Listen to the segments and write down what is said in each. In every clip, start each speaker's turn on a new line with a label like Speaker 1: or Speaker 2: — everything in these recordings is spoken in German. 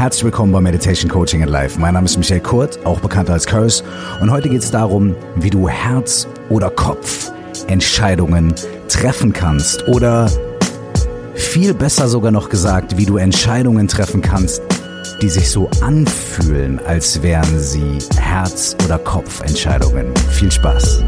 Speaker 1: Herzlich willkommen bei Meditation Coaching and Life. Mein Name ist Michael Kurt, auch bekannt als Curse. Und heute geht es darum, wie du Herz oder Kopf Entscheidungen treffen kannst. Oder viel besser sogar noch gesagt, wie du Entscheidungen treffen kannst, die sich so anfühlen, als wären sie Herz- oder Kopfentscheidungen. Viel Spaß!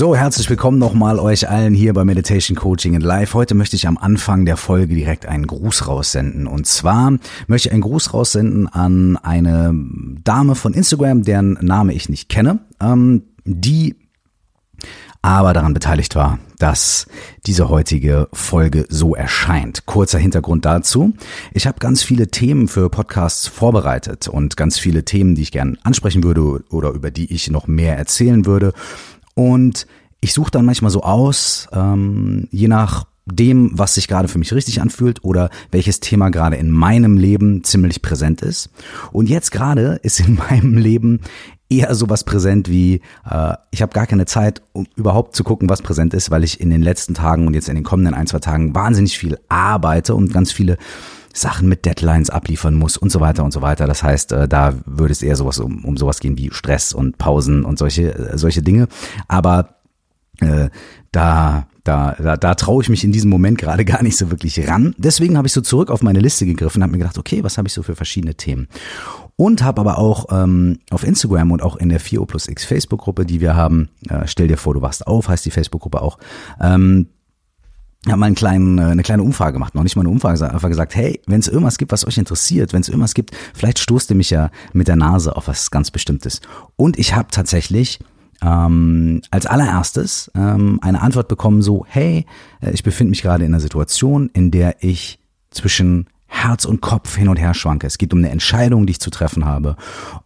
Speaker 1: So, herzlich willkommen nochmal euch allen hier bei Meditation Coaching in Live. Heute möchte ich am Anfang der Folge direkt einen Gruß raussenden. Und zwar möchte ich einen Gruß raussenden an eine Dame von Instagram, deren Name ich nicht kenne, ähm, die aber daran beteiligt war, dass diese heutige Folge so erscheint. Kurzer Hintergrund dazu. Ich habe ganz viele Themen für Podcasts vorbereitet und ganz viele Themen, die ich gerne ansprechen würde oder über die ich noch mehr erzählen würde. Und ich suche dann manchmal so aus, ähm, je nach dem, was sich gerade für mich richtig anfühlt oder welches Thema gerade in meinem Leben ziemlich präsent ist. Und jetzt gerade ist in meinem Leben eher sowas präsent wie, äh, ich habe gar keine Zeit, um überhaupt zu gucken, was präsent ist, weil ich in den letzten Tagen und jetzt in den kommenden ein, zwei Tagen wahnsinnig viel arbeite und ganz viele Sachen mit Deadlines abliefern muss und so weiter und so weiter. Das heißt, äh, da würde es eher sowas um, um sowas gehen wie Stress und Pausen und solche, äh, solche Dinge. Aber äh, da, da, da, da traue ich mich in diesem Moment gerade gar nicht so wirklich ran. Deswegen habe ich so zurück auf meine Liste gegriffen und habe mir gedacht, okay, was habe ich so für verschiedene Themen? Und habe aber auch ähm, auf Instagram und auch in der 4O plus X Facebook-Gruppe, die wir haben, äh, stell dir vor, du wachst auf, heißt die Facebook-Gruppe auch, ähm, habe mal einen kleinen, äh, eine kleine Umfrage gemacht, noch nicht mal eine Umfrage, einfach gesagt, hey, wenn es irgendwas gibt, was euch interessiert, wenn es irgendwas gibt, vielleicht stoßt ihr mich ja mit der Nase auf was ganz Bestimmtes. Und ich habe tatsächlich ähm, als allererstes ähm, eine Antwort bekommen, so, hey, äh, ich befinde mich gerade in einer Situation, in der ich zwischen Herz und Kopf hin und her schwanke. Es geht um eine Entscheidung, die ich zu treffen habe.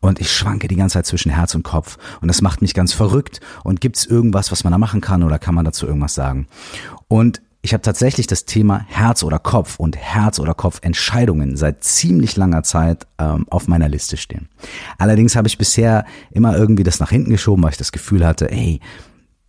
Speaker 1: Und ich schwanke die ganze Zeit zwischen Herz und Kopf. Und das macht mich ganz verrückt. Und gibt es irgendwas, was man da machen kann oder kann man dazu irgendwas sagen? Und ich habe tatsächlich das Thema Herz oder Kopf und Herz oder Kopf Entscheidungen seit ziemlich langer Zeit ähm, auf meiner Liste stehen. Allerdings habe ich bisher immer irgendwie das nach hinten geschoben, weil ich das Gefühl hatte, ey,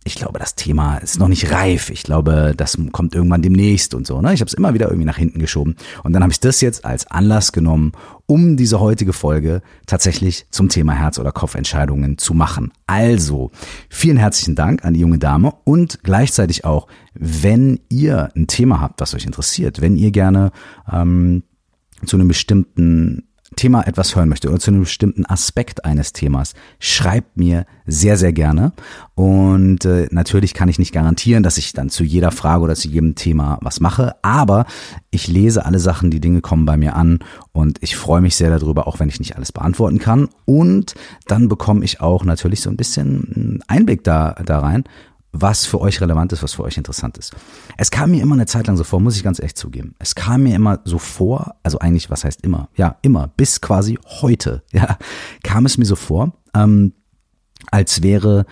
Speaker 1: ich glaube, das Thema ist noch nicht reif. Ich glaube, das kommt irgendwann demnächst und so. Ne? Ich habe es immer wieder irgendwie nach hinten geschoben. Und dann habe ich das jetzt als Anlass genommen, um diese heutige Folge tatsächlich zum Thema Herz- oder Kopfentscheidungen zu machen. Also, vielen herzlichen Dank an die junge Dame und gleichzeitig auch, wenn ihr ein Thema habt, was euch interessiert, wenn ihr gerne ähm, zu einem bestimmten Thema etwas hören möchte oder zu einem bestimmten Aspekt eines Themas, schreibt mir sehr, sehr gerne. Und äh, natürlich kann ich nicht garantieren, dass ich dann zu jeder Frage oder zu jedem Thema was mache, aber ich lese alle Sachen, die Dinge kommen bei mir an und ich freue mich sehr darüber, auch wenn ich nicht alles beantworten kann. Und dann bekomme ich auch natürlich so ein bisschen Einblick da, da rein, was für euch relevant ist, was für euch interessant ist. Es kam mir immer eine Zeit lang so vor, muss ich ganz echt zugeben. Es kam mir immer so vor, also eigentlich, was heißt immer? Ja, immer, bis quasi heute, ja, kam es mir so vor, ähm, als wäre,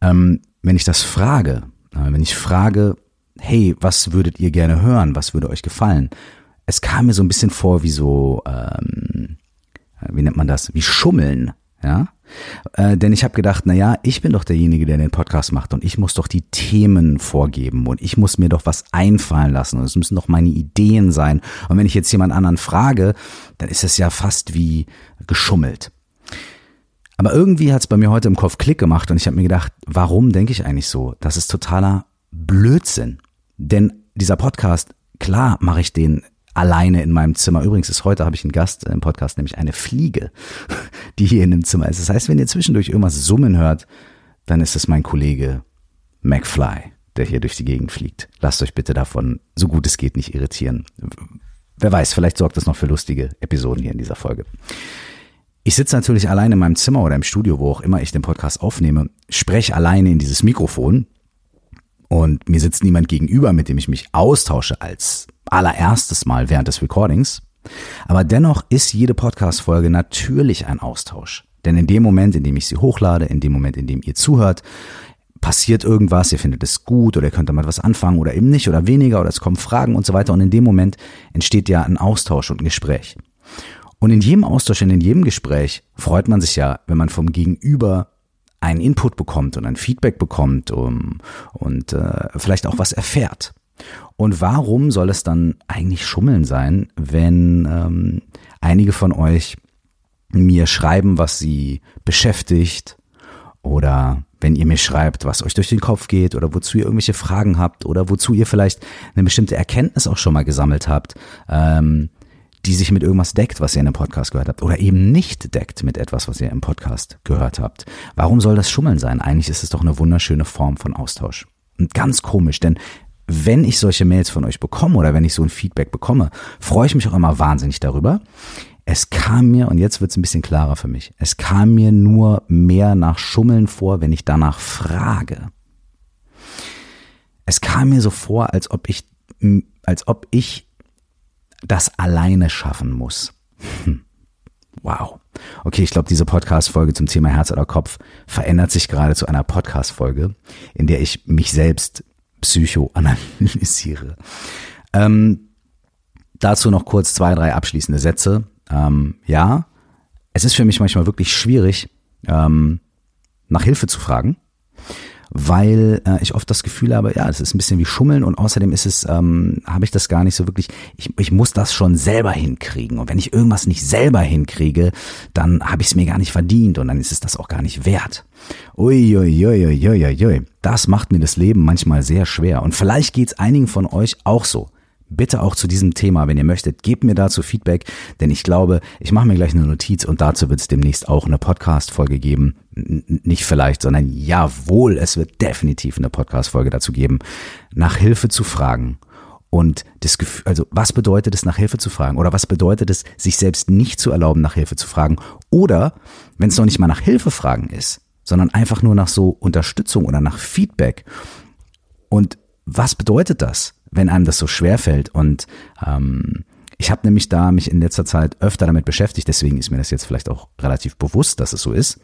Speaker 1: ähm, wenn ich das frage, äh, wenn ich frage, hey, was würdet ihr gerne hören, was würde euch gefallen? Es kam mir so ein bisschen vor wie so, ähm, wie nennt man das, wie Schummeln, ja, äh, denn ich habe gedacht, na ja, ich bin doch derjenige, der den Podcast macht und ich muss doch die Themen vorgeben und ich muss mir doch was einfallen lassen und es müssen doch meine Ideen sein. Und wenn ich jetzt jemand anderen frage, dann ist es ja fast wie geschummelt. Aber irgendwie hat es bei mir heute im Kopf Klick gemacht und ich habe mir gedacht, warum denke ich eigentlich so? Das ist totaler Blödsinn. Denn dieser Podcast, klar mache ich den alleine in meinem Zimmer. Übrigens ist heute, habe ich einen Gast im Podcast, nämlich eine Fliege, die hier in dem Zimmer ist. Das heißt, wenn ihr zwischendurch irgendwas summen hört, dann ist es mein Kollege McFly, der hier durch die Gegend fliegt. Lasst euch bitte davon, so gut es geht, nicht irritieren. Wer weiß, vielleicht sorgt das noch für lustige Episoden hier in dieser Folge. Ich sitze natürlich alleine in meinem Zimmer oder im Studio, wo auch immer ich den Podcast aufnehme, spreche alleine in dieses Mikrofon und mir sitzt niemand gegenüber, mit dem ich mich austausche als allererstes Mal während des Recordings. Aber dennoch ist jede Podcast-Folge natürlich ein Austausch. Denn in dem Moment, in dem ich sie hochlade, in dem Moment, in dem ihr zuhört, passiert irgendwas, ihr findet es gut oder ihr könnt damit was anfangen oder eben nicht oder weniger oder es kommen Fragen und so weiter. Und in dem Moment entsteht ja ein Austausch und ein Gespräch. Und in jedem Austausch, in jedem Gespräch freut man sich ja, wenn man vom Gegenüber einen Input bekommt und ein Feedback bekommt um, und äh, vielleicht auch was erfährt. Und warum soll es dann eigentlich Schummeln sein, wenn ähm, einige von euch mir schreiben, was sie beschäftigt oder wenn ihr mir schreibt, was euch durch den Kopf geht oder wozu ihr irgendwelche Fragen habt oder wozu ihr vielleicht eine bestimmte Erkenntnis auch schon mal gesammelt habt, ähm, die sich mit irgendwas deckt, was ihr in einem Podcast gehört habt oder eben nicht deckt mit etwas, was ihr im Podcast gehört habt. Warum soll das Schummeln sein? Eigentlich ist es doch eine wunderschöne Form von Austausch. Und ganz komisch, denn wenn ich solche Mails von euch bekomme oder wenn ich so ein Feedback bekomme, freue ich mich auch immer wahnsinnig darüber. Es kam mir, und jetzt wird es ein bisschen klarer für mich, es kam mir nur mehr nach Schummeln vor, wenn ich danach frage. Es kam mir so vor, als ob ich, als ob ich das alleine schaffen muss. Wow. Okay, ich glaube, diese Podcast-Folge zum Thema Herz oder Kopf verändert sich gerade zu einer Podcast-Folge, in der ich mich selbst psychoanalysiere. Ähm, dazu noch kurz zwei, drei abschließende Sätze. Ähm, ja, es ist für mich manchmal wirklich schwierig, ähm, nach Hilfe zu fragen weil äh, ich oft das Gefühl habe, ja, es ist ein bisschen wie Schummeln und außerdem ist es, ähm, habe ich das gar nicht so wirklich, ich, ich muss das schon selber hinkriegen. Und wenn ich irgendwas nicht selber hinkriege, dann habe ich es mir gar nicht verdient und dann ist es das auch gar nicht wert. Uiuiuiuiui, das macht mir das Leben manchmal sehr schwer. Und vielleicht geht's einigen von euch auch so bitte auch zu diesem Thema, wenn ihr möchtet, gebt mir dazu Feedback, denn ich glaube, ich mache mir gleich eine Notiz und dazu wird es demnächst auch eine Podcast-Folge geben. nicht vielleicht, sondern jawohl, es wird definitiv eine Podcast-Folge dazu geben, nach Hilfe zu fragen. Und das Gefühl, also was bedeutet es, nach Hilfe zu fragen? Oder was bedeutet es, sich selbst nicht zu erlauben, nach Hilfe zu fragen? Oder wenn es noch nicht mal nach Hilfe fragen ist, sondern einfach nur nach so Unterstützung oder nach Feedback. Und was bedeutet das? Wenn einem das so schwer fällt. Und ähm, ich habe nämlich da mich in letzter Zeit öfter damit beschäftigt, deswegen ist mir das jetzt vielleicht auch relativ bewusst, dass es so ist.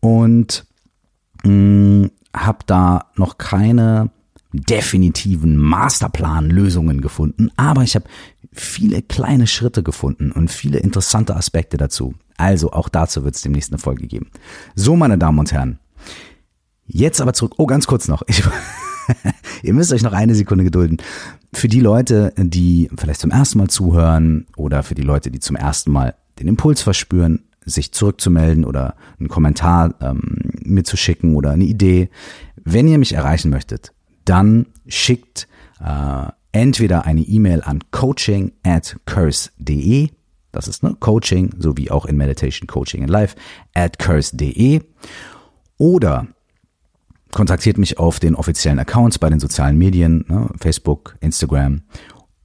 Speaker 1: Und habe da noch keine definitiven Masterplan-Lösungen gefunden, aber ich habe viele kleine Schritte gefunden und viele interessante Aspekte dazu. Also auch dazu wird es demnächst eine Folge geben. So, meine Damen und Herren. Jetzt aber zurück. Oh, ganz kurz noch. Ich, Ihr müsst euch noch eine Sekunde gedulden. Für die Leute, die vielleicht zum ersten Mal zuhören oder für die Leute, die zum ersten Mal den Impuls verspüren, sich zurückzumelden oder einen Kommentar ähm, mir zu schicken oder eine Idee. Wenn ihr mich erreichen möchtet, dann schickt äh, entweder eine E-Mail an coaching at curse.de, das ist ne, Coaching, sowie auch in Meditation Coaching in Life, at curse.de, oder kontaktiert mich auf den offiziellen Accounts bei den sozialen Medien, ne, Facebook, Instagram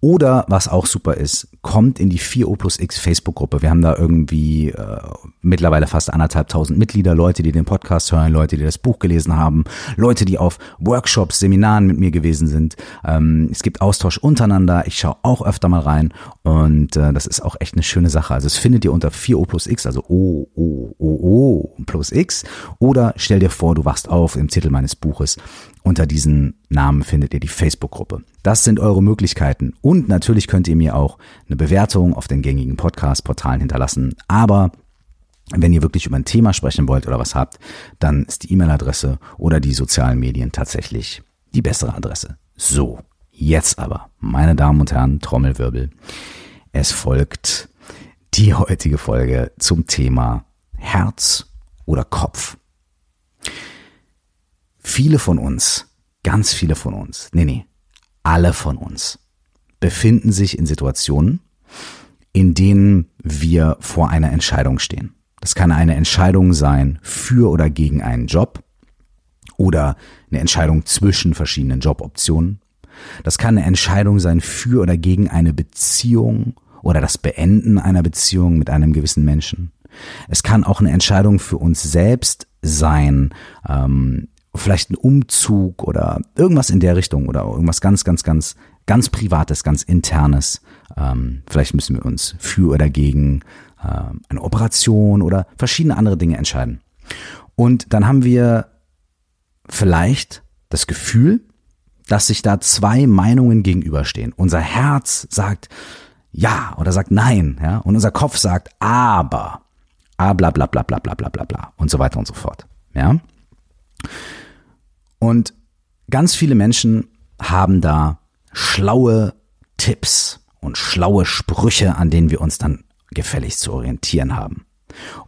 Speaker 1: oder was auch super ist, kommt in die 4O plus X Facebook-Gruppe. Wir haben da irgendwie äh, mittlerweile fast anderthalb tausend Mitglieder, Leute, die den Podcast hören, Leute, die das Buch gelesen haben, Leute, die auf Workshops, Seminaren mit mir gewesen sind. Ähm, es gibt Austausch untereinander. Ich schaue auch öfter mal rein und äh, das ist auch echt eine schöne Sache. Also es findet ihr unter 4O plus X, also O, O, O, O plus X. Oder stell dir vor, du wachst auf im Titel meines Buches unter diesen Namen findet ihr die Facebook-Gruppe. Das sind eure Möglichkeiten. Und natürlich könnt ihr mir auch eine Bewertung auf den gängigen Podcast-Portalen hinterlassen. Aber wenn ihr wirklich über ein Thema sprechen wollt oder was habt, dann ist die E-Mail-Adresse oder die sozialen Medien tatsächlich die bessere Adresse. So, jetzt aber, meine Damen und Herren, Trommelwirbel. Es folgt die heutige Folge zum Thema Herz oder Kopf. Viele von uns, ganz viele von uns, nee, nee, alle von uns befinden sich in Situationen, in denen wir vor einer Entscheidung stehen. Das kann eine Entscheidung sein für oder gegen einen Job oder eine Entscheidung zwischen verschiedenen Joboptionen. Das kann eine Entscheidung sein für oder gegen eine Beziehung oder das Beenden einer Beziehung mit einem gewissen Menschen. Es kann auch eine Entscheidung für uns selbst sein, ähm, vielleicht ein Umzug oder irgendwas in der Richtung oder irgendwas ganz, ganz, ganz, ganz Privates, ganz Internes. Ähm, vielleicht müssen wir uns für oder gegen äh, eine Operation oder verschiedene andere Dinge entscheiden. Und dann haben wir vielleicht das Gefühl, dass sich da zwei Meinungen gegenüberstehen. Unser Herz sagt, ja oder sagt nein, ja, und unser Kopf sagt aber, a bla bla bla bla bla bla bla bla und so weiter und so fort, ja. Und ganz viele Menschen haben da schlaue Tipps und schlaue Sprüche, an denen wir uns dann gefälligst zu orientieren haben.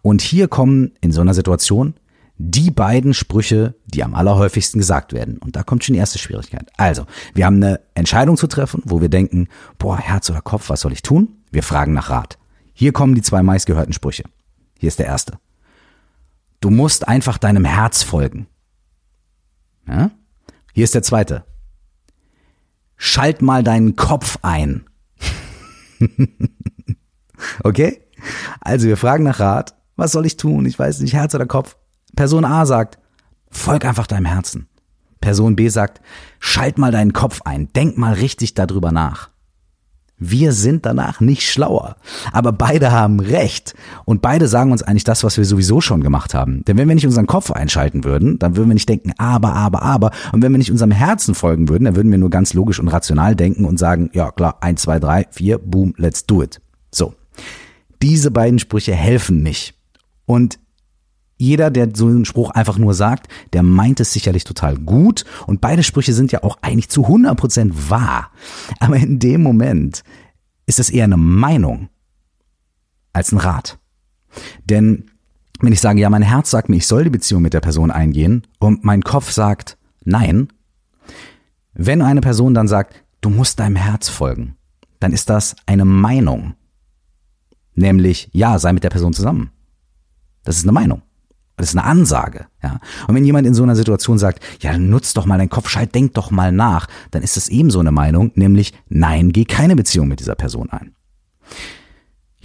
Speaker 1: Und hier kommen in so einer Situation die beiden Sprüche, die am allerhäufigsten gesagt werden. Und da kommt schon die erste Schwierigkeit. Also, wir haben eine Entscheidung zu treffen, wo wir denken, boah, Herz oder Kopf, was soll ich tun? Wir fragen nach Rat. Hier kommen die zwei meistgehörten Sprüche. Hier ist der erste. Du musst einfach deinem Herz folgen. Ja? Hier ist der zweite. Schalt mal deinen Kopf ein. okay? Also wir fragen nach Rat. Was soll ich tun? Ich weiß nicht, Herz oder Kopf. Person A sagt, folg einfach deinem Herzen. Person B sagt, schalt mal deinen Kopf ein, denk mal richtig darüber nach. Wir sind danach nicht schlauer. Aber beide haben recht. Und beide sagen uns eigentlich das, was wir sowieso schon gemacht haben. Denn wenn wir nicht unseren Kopf einschalten würden, dann würden wir nicht denken, aber, aber, aber. Und wenn wir nicht unserem Herzen folgen würden, dann würden wir nur ganz logisch und rational denken und sagen, ja klar, eins, zwei, drei, vier, boom, let's do it. So. Diese beiden Sprüche helfen nicht. Und jeder, der so einen Spruch einfach nur sagt, der meint es sicherlich total gut. Und beide Sprüche sind ja auch eigentlich zu 100 Prozent wahr. Aber in dem Moment ist es eher eine Meinung als ein Rat. Denn wenn ich sage, ja, mein Herz sagt mir, ich soll die Beziehung mit der Person eingehen und mein Kopf sagt, nein, wenn eine Person dann sagt, du musst deinem Herz folgen, dann ist das eine Meinung. Nämlich, ja, sei mit der Person zusammen. Das ist eine Meinung. Das ist eine Ansage, ja. Und wenn jemand in so einer Situation sagt, ja, nutz doch mal deinen Kopf, schalt, denk doch mal nach, dann ist es ebenso eine Meinung, nämlich, nein, geh keine Beziehung mit dieser Person ein.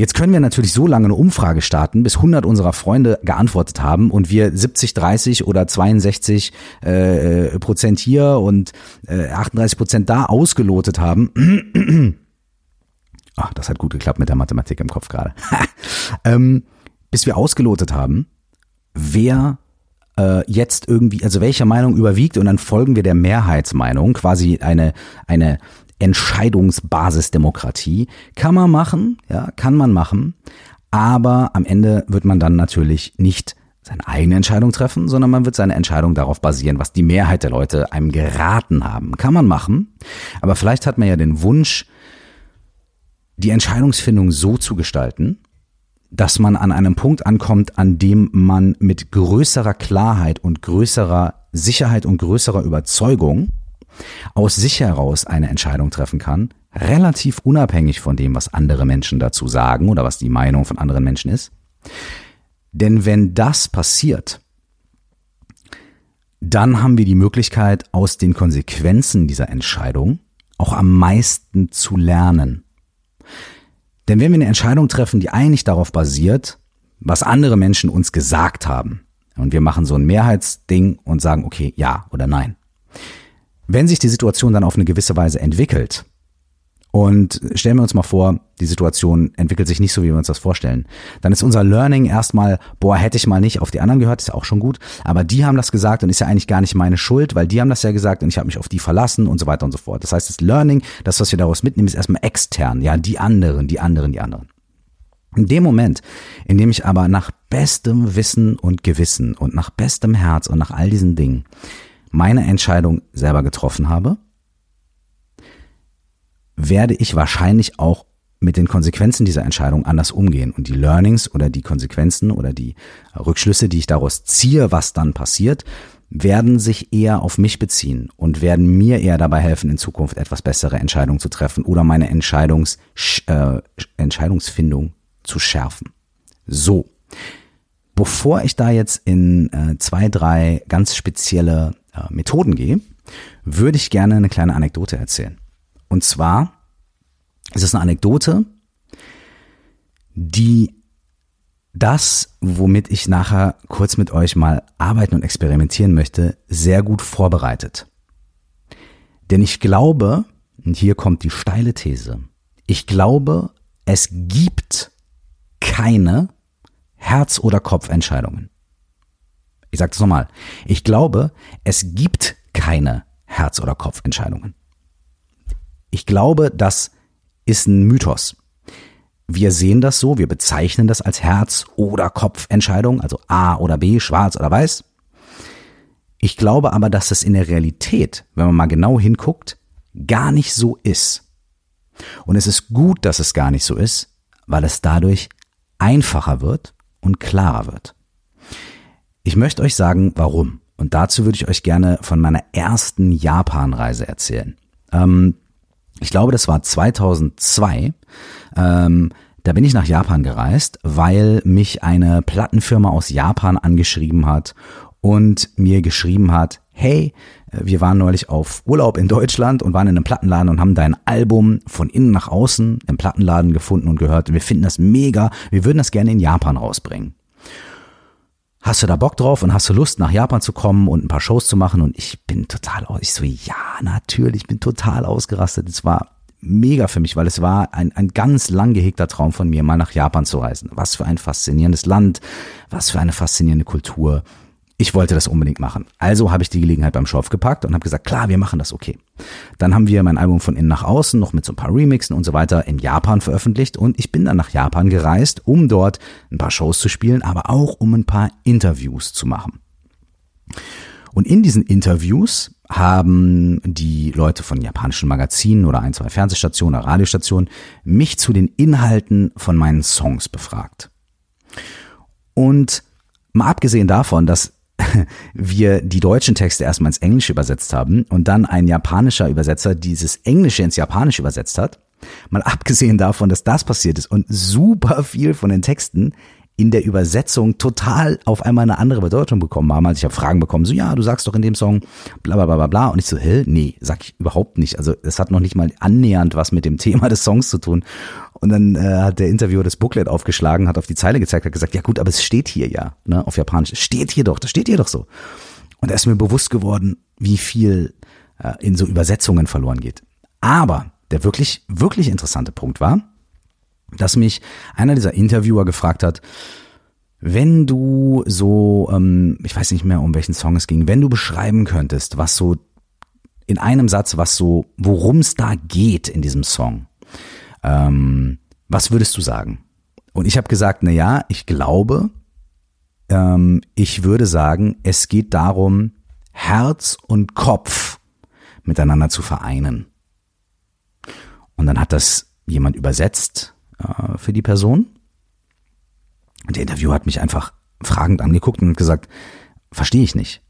Speaker 1: Jetzt können wir natürlich so lange eine Umfrage starten, bis 100 unserer Freunde geantwortet haben und wir 70, 30 oder 62 äh, Prozent hier und äh, 38 Prozent da ausgelotet haben. Ach, das hat gut geklappt mit der Mathematik im Kopf gerade. ähm, bis wir ausgelotet haben, wer äh, jetzt irgendwie, also welche Meinung überwiegt und dann folgen wir der Mehrheitsmeinung, quasi eine, eine Entscheidungsbasisdemokratie. Kann man machen, ja, kann man machen, aber am Ende wird man dann natürlich nicht seine eigene Entscheidung treffen, sondern man wird seine Entscheidung darauf basieren, was die Mehrheit der Leute einem geraten haben. Kann man machen, aber vielleicht hat man ja den Wunsch, die Entscheidungsfindung so zu gestalten, dass man an einem Punkt ankommt, an dem man mit größerer Klarheit und größerer Sicherheit und größerer Überzeugung aus sich heraus eine Entscheidung treffen kann, relativ unabhängig von dem, was andere Menschen dazu sagen oder was die Meinung von anderen Menschen ist. Denn wenn das passiert, dann haben wir die Möglichkeit, aus den Konsequenzen dieser Entscheidung auch am meisten zu lernen. Denn wenn wir eine Entscheidung treffen, die eigentlich darauf basiert, was andere Menschen uns gesagt haben, und wir machen so ein Mehrheitsding und sagen, okay, ja oder nein. Wenn sich die Situation dann auf eine gewisse Weise entwickelt, und stellen wir uns mal vor, die Situation entwickelt sich nicht so, wie wir uns das vorstellen. Dann ist unser Learning erstmal, boah, hätte ich mal nicht auf die anderen gehört, ist ja auch schon gut. Aber die haben das gesagt und ist ja eigentlich gar nicht meine Schuld, weil die haben das ja gesagt und ich habe mich auf die verlassen und so weiter und so fort. Das heißt, das Learning, das, was wir daraus mitnehmen, ist erstmal extern. Ja, die anderen, die anderen, die anderen. In dem Moment, in dem ich aber nach bestem Wissen und Gewissen und nach bestem Herz und nach all diesen Dingen meine Entscheidung selber getroffen habe, werde ich wahrscheinlich auch mit den Konsequenzen dieser Entscheidung anders umgehen und die Learnings oder die Konsequenzen oder die Rückschlüsse, die ich daraus ziehe, was dann passiert, werden sich eher auf mich beziehen und werden mir eher dabei helfen, in Zukunft etwas bessere Entscheidungen zu treffen oder meine Entscheidungs, äh, Entscheidungsfindung zu schärfen. So, bevor ich da jetzt in äh, zwei, drei ganz spezielle äh, Methoden gehe, würde ich gerne eine kleine Anekdote erzählen. Und zwar ist es eine Anekdote, die das, womit ich nachher kurz mit euch mal arbeiten und experimentieren möchte, sehr gut vorbereitet. Denn ich glaube, und hier kommt die steile These, ich glaube, es gibt keine Herz- oder Kopfentscheidungen. Ich sage das nochmal. Ich glaube, es gibt keine Herz- oder Kopfentscheidungen. Ich glaube, das ist ein Mythos. wir sehen das so, wir bezeichnen das als Herz- oder Kopfentscheidung, also A oder B, schwarz oder weiß. Ich glaube aber, dass es in der Realität, wenn man mal genau hinguckt, gar nicht so ist. Und es ist gut, dass es gar nicht so ist, weil es dadurch einfacher wird und klarer wird. Ich möchte euch sagen, warum. Und dazu würde ich euch gerne von meiner ersten Japan-Reise erzählen. Ähm, ich glaube, das war 2002. Ähm, da bin ich nach Japan gereist, weil mich eine Plattenfirma aus Japan angeschrieben hat und mir geschrieben hat, hey, wir waren neulich auf Urlaub in Deutschland und waren in einem Plattenladen und haben dein Album von innen nach außen im Plattenladen gefunden und gehört. Wir finden das mega. Wir würden das gerne in Japan rausbringen. Hast du da Bock drauf und hast du Lust, nach Japan zu kommen und ein paar Shows zu machen? Und ich bin total aus. Ich so, ja, natürlich, bin total ausgerastet. Es war mega für mich, weil es war ein, ein ganz lang gehegter Traum von mir, mal nach Japan zu reisen. Was für ein faszinierendes Land, was für eine faszinierende Kultur ich wollte das unbedingt machen. Also habe ich die Gelegenheit beim Schorf gepackt und habe gesagt, klar, wir machen das, okay. Dann haben wir mein Album von innen nach außen, noch mit so ein paar Remixen und so weiter, in Japan veröffentlicht und ich bin dann nach Japan gereist, um dort ein paar Shows zu spielen, aber auch um ein paar Interviews zu machen. Und in diesen Interviews haben die Leute von japanischen Magazinen oder ein, zwei Fernsehstationen oder Radiostationen mich zu den Inhalten von meinen Songs befragt. Und mal abgesehen davon, dass wir die deutschen Texte erstmal ins Englische übersetzt haben und dann ein japanischer Übersetzer dieses Englische ins Japanische übersetzt hat. Mal abgesehen davon, dass das passiert ist und super viel von den Texten in der Übersetzung total auf einmal eine andere Bedeutung bekommen haben. Also ich habe Fragen bekommen, so ja, du sagst doch in dem Song bla bla bla bla bla. Und ich so, hä? Nee, sag ich überhaupt nicht. Also es hat noch nicht mal annähernd was mit dem Thema des Songs zu tun. Und dann äh, hat der Interviewer das Booklet aufgeschlagen, hat auf die Zeile gezeigt, hat gesagt, ja gut, aber es steht hier ja, ne, auf Japanisch. Es steht hier doch, das steht hier doch so. Und da ist mir bewusst geworden, wie viel äh, in so Übersetzungen verloren geht. Aber der wirklich, wirklich interessante Punkt war, dass mich einer dieser Interviewer gefragt hat, wenn du so, ähm, ich weiß nicht mehr, um welchen Song es ging, wenn du beschreiben könntest, was so in einem Satz, was so, worum es da geht in diesem Song, ähm, was würdest du sagen? Und ich habe gesagt, na ja, ich glaube, ähm, ich würde sagen, es geht darum, Herz und Kopf miteinander zu vereinen. Und dann hat das jemand übersetzt äh, für die Person. Und der Interviewer hat mich einfach fragend angeguckt und gesagt, verstehe ich nicht.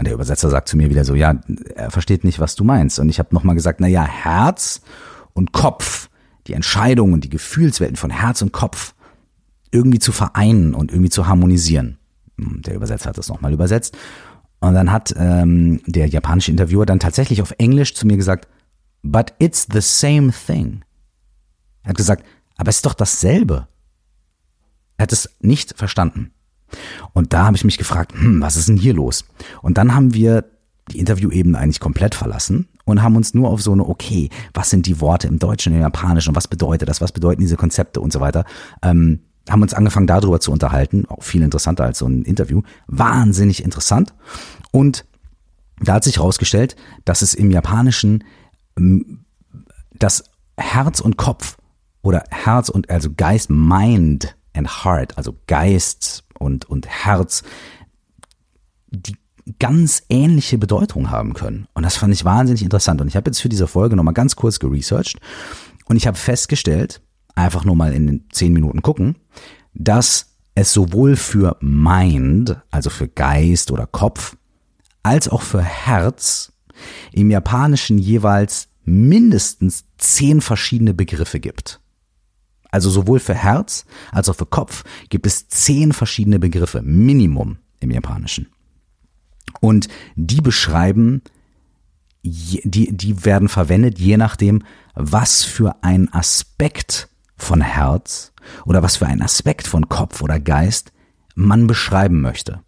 Speaker 1: Der Übersetzer sagt zu mir wieder so, ja, er versteht nicht, was du meinst. Und ich habe nochmal gesagt, na ja, Herz und Kopf, die Entscheidungen die Gefühlswelten von Herz und Kopf irgendwie zu vereinen und irgendwie zu harmonisieren. Hm, der Übersetzer hat das nochmal übersetzt. Und dann hat ähm, der japanische Interviewer dann tatsächlich auf Englisch zu mir gesagt, but it's the same thing. Er hat gesagt, aber es ist doch dasselbe. Er hat es nicht verstanden. Und da habe ich mich gefragt, hm, was ist denn hier los? Und dann haben wir die Interviewebene eigentlich komplett verlassen und haben uns nur auf so eine, okay, was sind die Worte im Deutschen, im Japanischen, was bedeutet das, was bedeuten diese Konzepte und so weiter, ähm, haben uns angefangen darüber zu unterhalten, auch viel interessanter als so ein Interview, wahnsinnig interessant und da hat sich herausgestellt, dass es im Japanischen ähm, das Herz und Kopf oder Herz und also Geist, Mind and Heart, also Geist und, und Herz, die ganz ähnliche Bedeutung haben können. Und das fand ich wahnsinnig interessant. Und ich habe jetzt für diese Folge nochmal ganz kurz geresearched und ich habe festgestellt, einfach nur mal in den zehn Minuten gucken, dass es sowohl für Mind, also für Geist oder Kopf, als auch für Herz im Japanischen jeweils mindestens zehn verschiedene Begriffe gibt. Also sowohl für Herz als auch für Kopf gibt es zehn verschiedene Begriffe, Minimum im Japanischen. Und die beschreiben, die, die werden verwendet, je nachdem, was für ein Aspekt von Herz oder was für ein Aspekt von Kopf oder Geist man beschreiben möchte.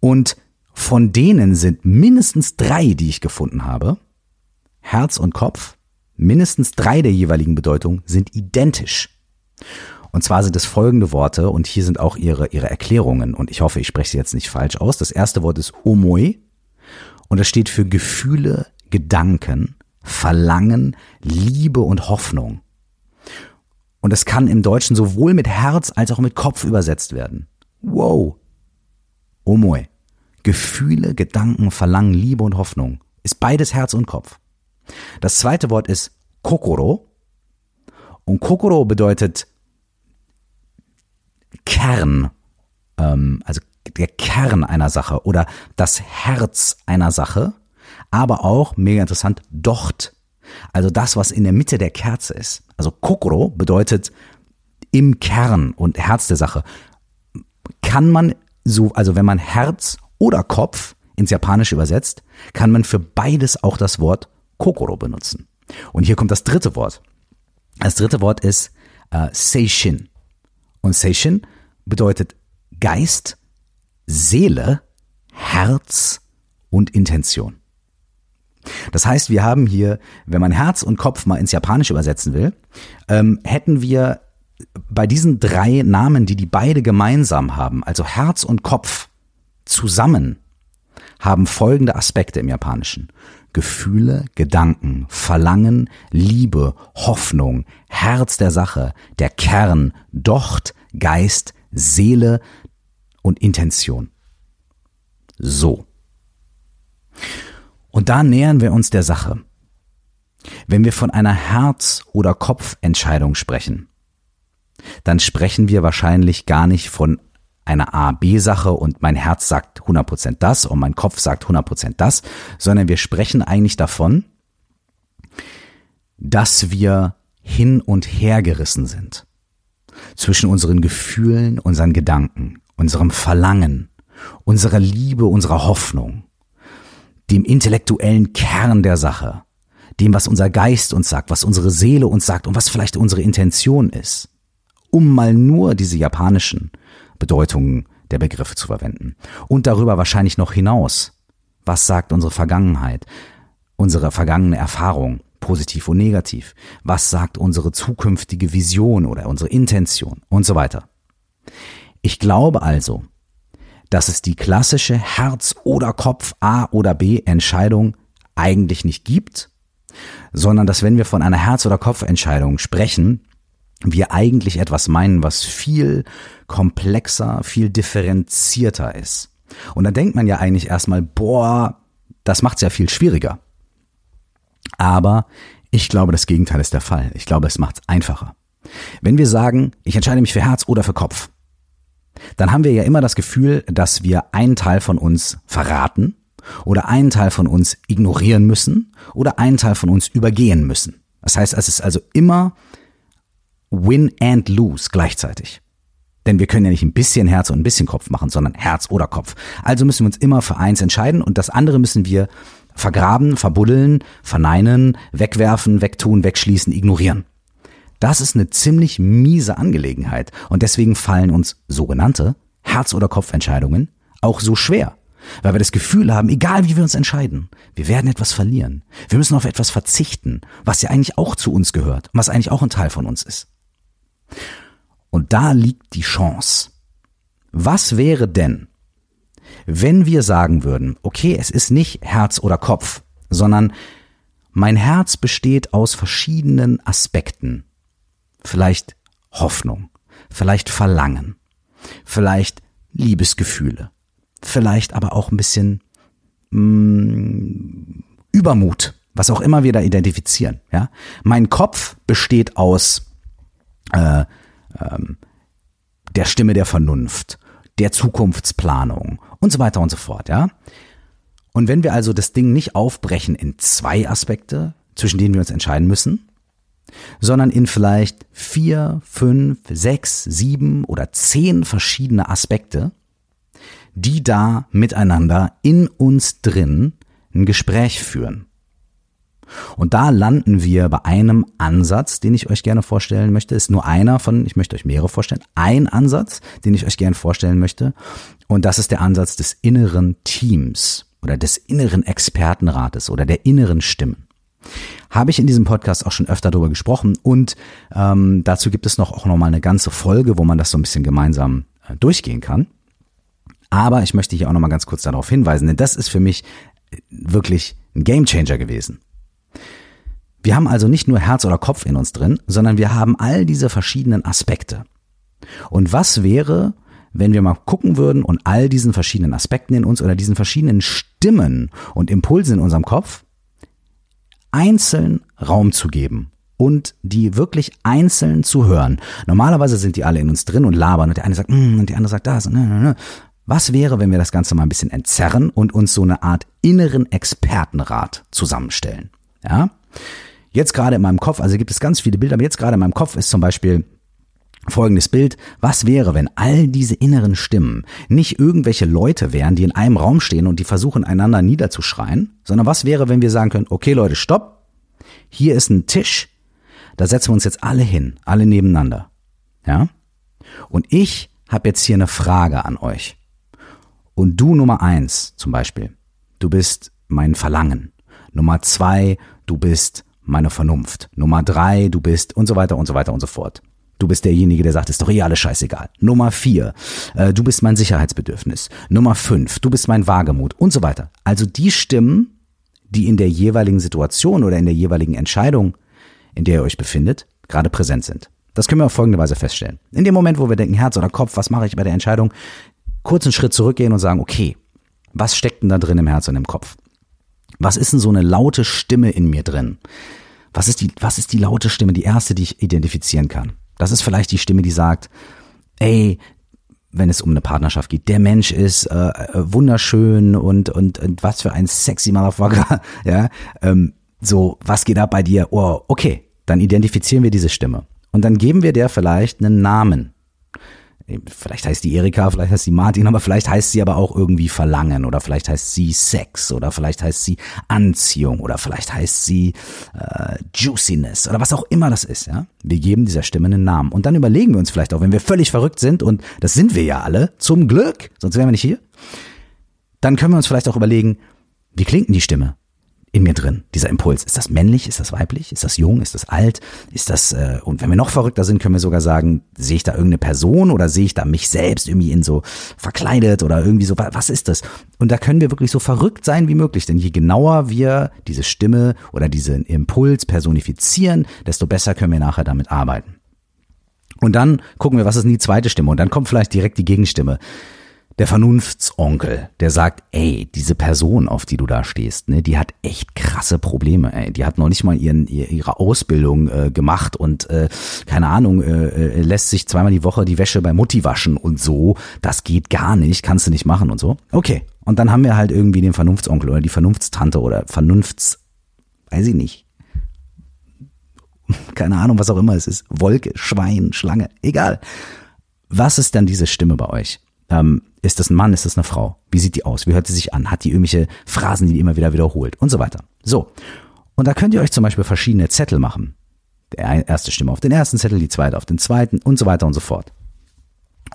Speaker 1: Und von denen sind mindestens drei, die ich gefunden habe, Herz und Kopf, mindestens drei der jeweiligen Bedeutungen sind identisch. Und zwar sind es folgende Worte und hier sind auch ihre, ihre Erklärungen und ich hoffe, ich spreche sie jetzt nicht falsch aus. Das erste Wort ist Omoi und das steht für Gefühle, Gedanken, Verlangen, Liebe und Hoffnung. Und es kann im Deutschen sowohl mit Herz als auch mit Kopf übersetzt werden. Wow. Omoe. Gefühle, Gedanken, Verlangen, Liebe und Hoffnung. Ist beides Herz und Kopf. Das zweite Wort ist Kokoro. Und Kokoro bedeutet Kern, ähm, also der Kern einer Sache oder das Herz einer Sache, aber auch, mega interessant, Docht. Also das, was in der Mitte der Kerze ist. Also Kokoro bedeutet im Kern und Herz der Sache. Kann man so, also wenn man Herz oder Kopf ins Japanische übersetzt, kann man für beides auch das Wort Kokoro benutzen. Und hier kommt das dritte Wort. Das dritte Wort ist äh, Seishin. Und Seishin bedeutet Geist, Seele, Herz und Intention. Das heißt, wir haben hier, wenn man Herz und Kopf mal ins Japanische übersetzen will, ähm, hätten wir bei diesen drei Namen, die die beide gemeinsam haben, also Herz und Kopf zusammen, haben folgende Aspekte im Japanischen. Gefühle, Gedanken, Verlangen, Liebe, Hoffnung, Herz der Sache, der Kern, Docht, Geist, Seele und Intention. So. Und da nähern wir uns der Sache. Wenn wir von einer Herz- oder Kopfentscheidung sprechen, dann sprechen wir wahrscheinlich gar nicht von einer A-B-Sache und mein Herz sagt 100% das und mein Kopf sagt 100% das, sondern wir sprechen eigentlich davon, dass wir hin und her gerissen sind. Zwischen unseren Gefühlen, unseren Gedanken, unserem Verlangen, unserer Liebe, unserer Hoffnung dem intellektuellen Kern der Sache, dem, was unser Geist uns sagt, was unsere Seele uns sagt und was vielleicht unsere Intention ist, um mal nur diese japanischen Bedeutungen der Begriffe zu verwenden. Und darüber wahrscheinlich noch hinaus. Was sagt unsere Vergangenheit, unsere vergangene Erfahrung, positiv und negativ? Was sagt unsere zukünftige Vision oder unsere Intention und so weiter? Ich glaube also, dass es die klassische Herz- oder Kopf A oder B Entscheidung eigentlich nicht gibt, sondern dass wenn wir von einer Herz- oder Kopfentscheidung sprechen, wir eigentlich etwas meinen, was viel komplexer, viel differenzierter ist. Und da denkt man ja eigentlich erstmal, boah, das macht es ja viel schwieriger. Aber ich glaube, das Gegenteil ist der Fall. Ich glaube, es macht es einfacher. Wenn wir sagen, ich entscheide mich für Herz oder für Kopf, dann haben wir ja immer das Gefühl, dass wir einen Teil von uns verraten oder einen Teil von uns ignorieren müssen oder einen Teil von uns übergehen müssen. Das heißt, es ist also immer Win and Lose gleichzeitig. Denn wir können ja nicht ein bisschen Herz und ein bisschen Kopf machen, sondern Herz oder Kopf. Also müssen wir uns immer für eins entscheiden und das andere müssen wir vergraben, verbuddeln, verneinen, wegwerfen, wegtun, wegschließen, ignorieren. Das ist eine ziemlich miese Angelegenheit und deswegen fallen uns sogenannte Herz- oder Kopfentscheidungen auch so schwer. Weil wir das Gefühl haben, egal wie wir uns entscheiden, wir werden etwas verlieren. Wir müssen auf etwas verzichten, was ja eigentlich auch zu uns gehört, was eigentlich auch ein Teil von uns ist. Und da liegt die Chance. Was wäre denn, wenn wir sagen würden, okay, es ist nicht Herz oder Kopf, sondern mein Herz besteht aus verschiedenen Aspekten, vielleicht Hoffnung, vielleicht Verlangen, vielleicht Liebesgefühle, vielleicht aber auch ein bisschen mh, mm, Übermut, was auch immer wir da identifizieren. Ja, mein Kopf besteht aus äh, ähm, der Stimme der Vernunft, der Zukunftsplanung und so weiter und so fort. Ja, und wenn wir also das Ding nicht aufbrechen in zwei Aspekte, zwischen denen wir uns entscheiden müssen, sondern in vielleicht vier, fünf, sechs, sieben oder zehn verschiedene Aspekte, die da miteinander in uns drin ein Gespräch führen. Und da landen wir bei einem Ansatz, den ich euch gerne vorstellen möchte. Ist nur einer von, ich möchte euch mehrere vorstellen. Ein Ansatz, den ich euch gerne vorstellen möchte. Und das ist der Ansatz des inneren Teams oder des inneren Expertenrates oder der inneren Stimmen habe ich in diesem Podcast auch schon öfter darüber gesprochen und ähm, dazu gibt es noch auch noch mal eine ganze Folge, wo man das so ein bisschen gemeinsam äh, durchgehen kann. Aber ich möchte hier auch noch mal ganz kurz darauf hinweisen, denn das ist für mich äh, wirklich ein Gamechanger gewesen. Wir haben also nicht nur Herz oder Kopf in uns drin, sondern wir haben all diese verschiedenen Aspekte. Und was wäre, wenn wir mal gucken würden und all diesen verschiedenen Aspekten in uns oder diesen verschiedenen Stimmen und Impulsen in unserem Kopf einzeln Raum zu geben und die wirklich einzeln zu hören. Normalerweise sind die alle in uns drin und labern und der eine sagt, mm, und der andere sagt das. Ne, ne, ne. Was wäre, wenn wir das Ganze mal ein bisschen entzerren und uns so eine Art inneren Expertenrat zusammenstellen? Ja? Jetzt gerade in meinem Kopf, also gibt es ganz viele Bilder, aber jetzt gerade in meinem Kopf ist zum Beispiel folgendes Bild. Was wäre, wenn all diese inneren Stimmen nicht irgendwelche Leute wären, die in einem Raum stehen und die versuchen, einander niederzuschreien, sondern was wäre, wenn wir sagen können, okay Leute, stopp, hier ist ein Tisch, da setzen wir uns jetzt alle hin, alle nebeneinander. Ja? Und ich habe jetzt hier eine Frage an euch. Und du Nummer eins zum Beispiel, du bist mein Verlangen. Nummer zwei, du bist meine Vernunft. Nummer drei, du bist und so weiter und so weiter und so fort. Du bist derjenige, der sagt, ist doch eh alles scheißegal. Nummer vier, äh, du bist mein Sicherheitsbedürfnis. Nummer fünf, du bist mein Wagemut und so weiter. Also die Stimmen, die in der jeweiligen Situation oder in der jeweiligen Entscheidung in der ihr euch befindet, gerade präsent sind. Das können wir auf folgende Weise feststellen. In dem Moment, wo wir denken, Herz oder Kopf, was mache ich bei der Entscheidung, kurz einen Schritt zurückgehen und sagen, okay, was steckt denn da drin im Herz und im Kopf? Was ist denn so eine laute Stimme in mir drin? Was ist die, was ist die laute Stimme, die erste, die ich identifizieren kann? Das ist vielleicht die Stimme, die sagt, ey, wenn es um eine Partnerschaft geht, der Mensch ist äh, äh wunderschön und, und, und was für ein sexy Motherfucker, ja, ähm, so, was geht ab bei dir? Oh, okay, dann identifizieren wir diese Stimme. Und dann geben wir der vielleicht einen Namen. Vielleicht heißt die Erika, vielleicht heißt sie Martin, aber vielleicht heißt sie aber auch irgendwie Verlangen oder vielleicht heißt sie Sex oder vielleicht heißt sie Anziehung oder vielleicht heißt sie äh, Juiciness oder was auch immer das ist. Ja, wir geben dieser Stimme einen Namen und dann überlegen wir uns vielleicht auch, wenn wir völlig verrückt sind und das sind wir ja alle, zum Glück, sonst wären wir nicht hier. Dann können wir uns vielleicht auch überlegen, wie klingt denn die Stimme? In mir drin, dieser Impuls. Ist das männlich? Ist das weiblich? Ist das jung? Ist das alt? Ist das, äh, und wenn wir noch verrückter sind, können wir sogar sagen, sehe ich da irgendeine Person oder sehe ich da mich selbst irgendwie in so verkleidet oder irgendwie so, was ist das? Und da können wir wirklich so verrückt sein wie möglich, denn je genauer wir diese Stimme oder diesen Impuls personifizieren, desto besser können wir nachher damit arbeiten. Und dann gucken wir, was ist denn die zweite Stimme? Und dann kommt vielleicht direkt die Gegenstimme der Vernunftsonkel, der sagt, ey, diese Person, auf die du da stehst, ne, die hat echt krasse Probleme, ey. Die hat noch nicht mal ihren, ihre Ausbildung äh, gemacht und äh, keine Ahnung, äh, äh, lässt sich zweimal die Woche die Wäsche bei Mutti waschen und so. Das geht gar nicht, kannst du nicht machen und so. Okay. Und dann haben wir halt irgendwie den Vernunftsonkel oder die Vernunftstante oder Vernunfts, weiß ich nicht. Keine Ahnung, was auch immer es ist. Wolke, Schwein, Schlange, egal. Was ist denn diese Stimme bei euch? Ähm, ist das ein Mann? Ist das eine Frau? Wie sieht die aus? Wie hört sie sich an? Hat die irgendwelche Phrasen, die die immer wieder wiederholt? Und so weiter. So. Und da könnt ihr euch zum Beispiel verschiedene Zettel machen. Der erste Stimme auf den ersten Zettel, die zweite auf den zweiten und so weiter und so fort.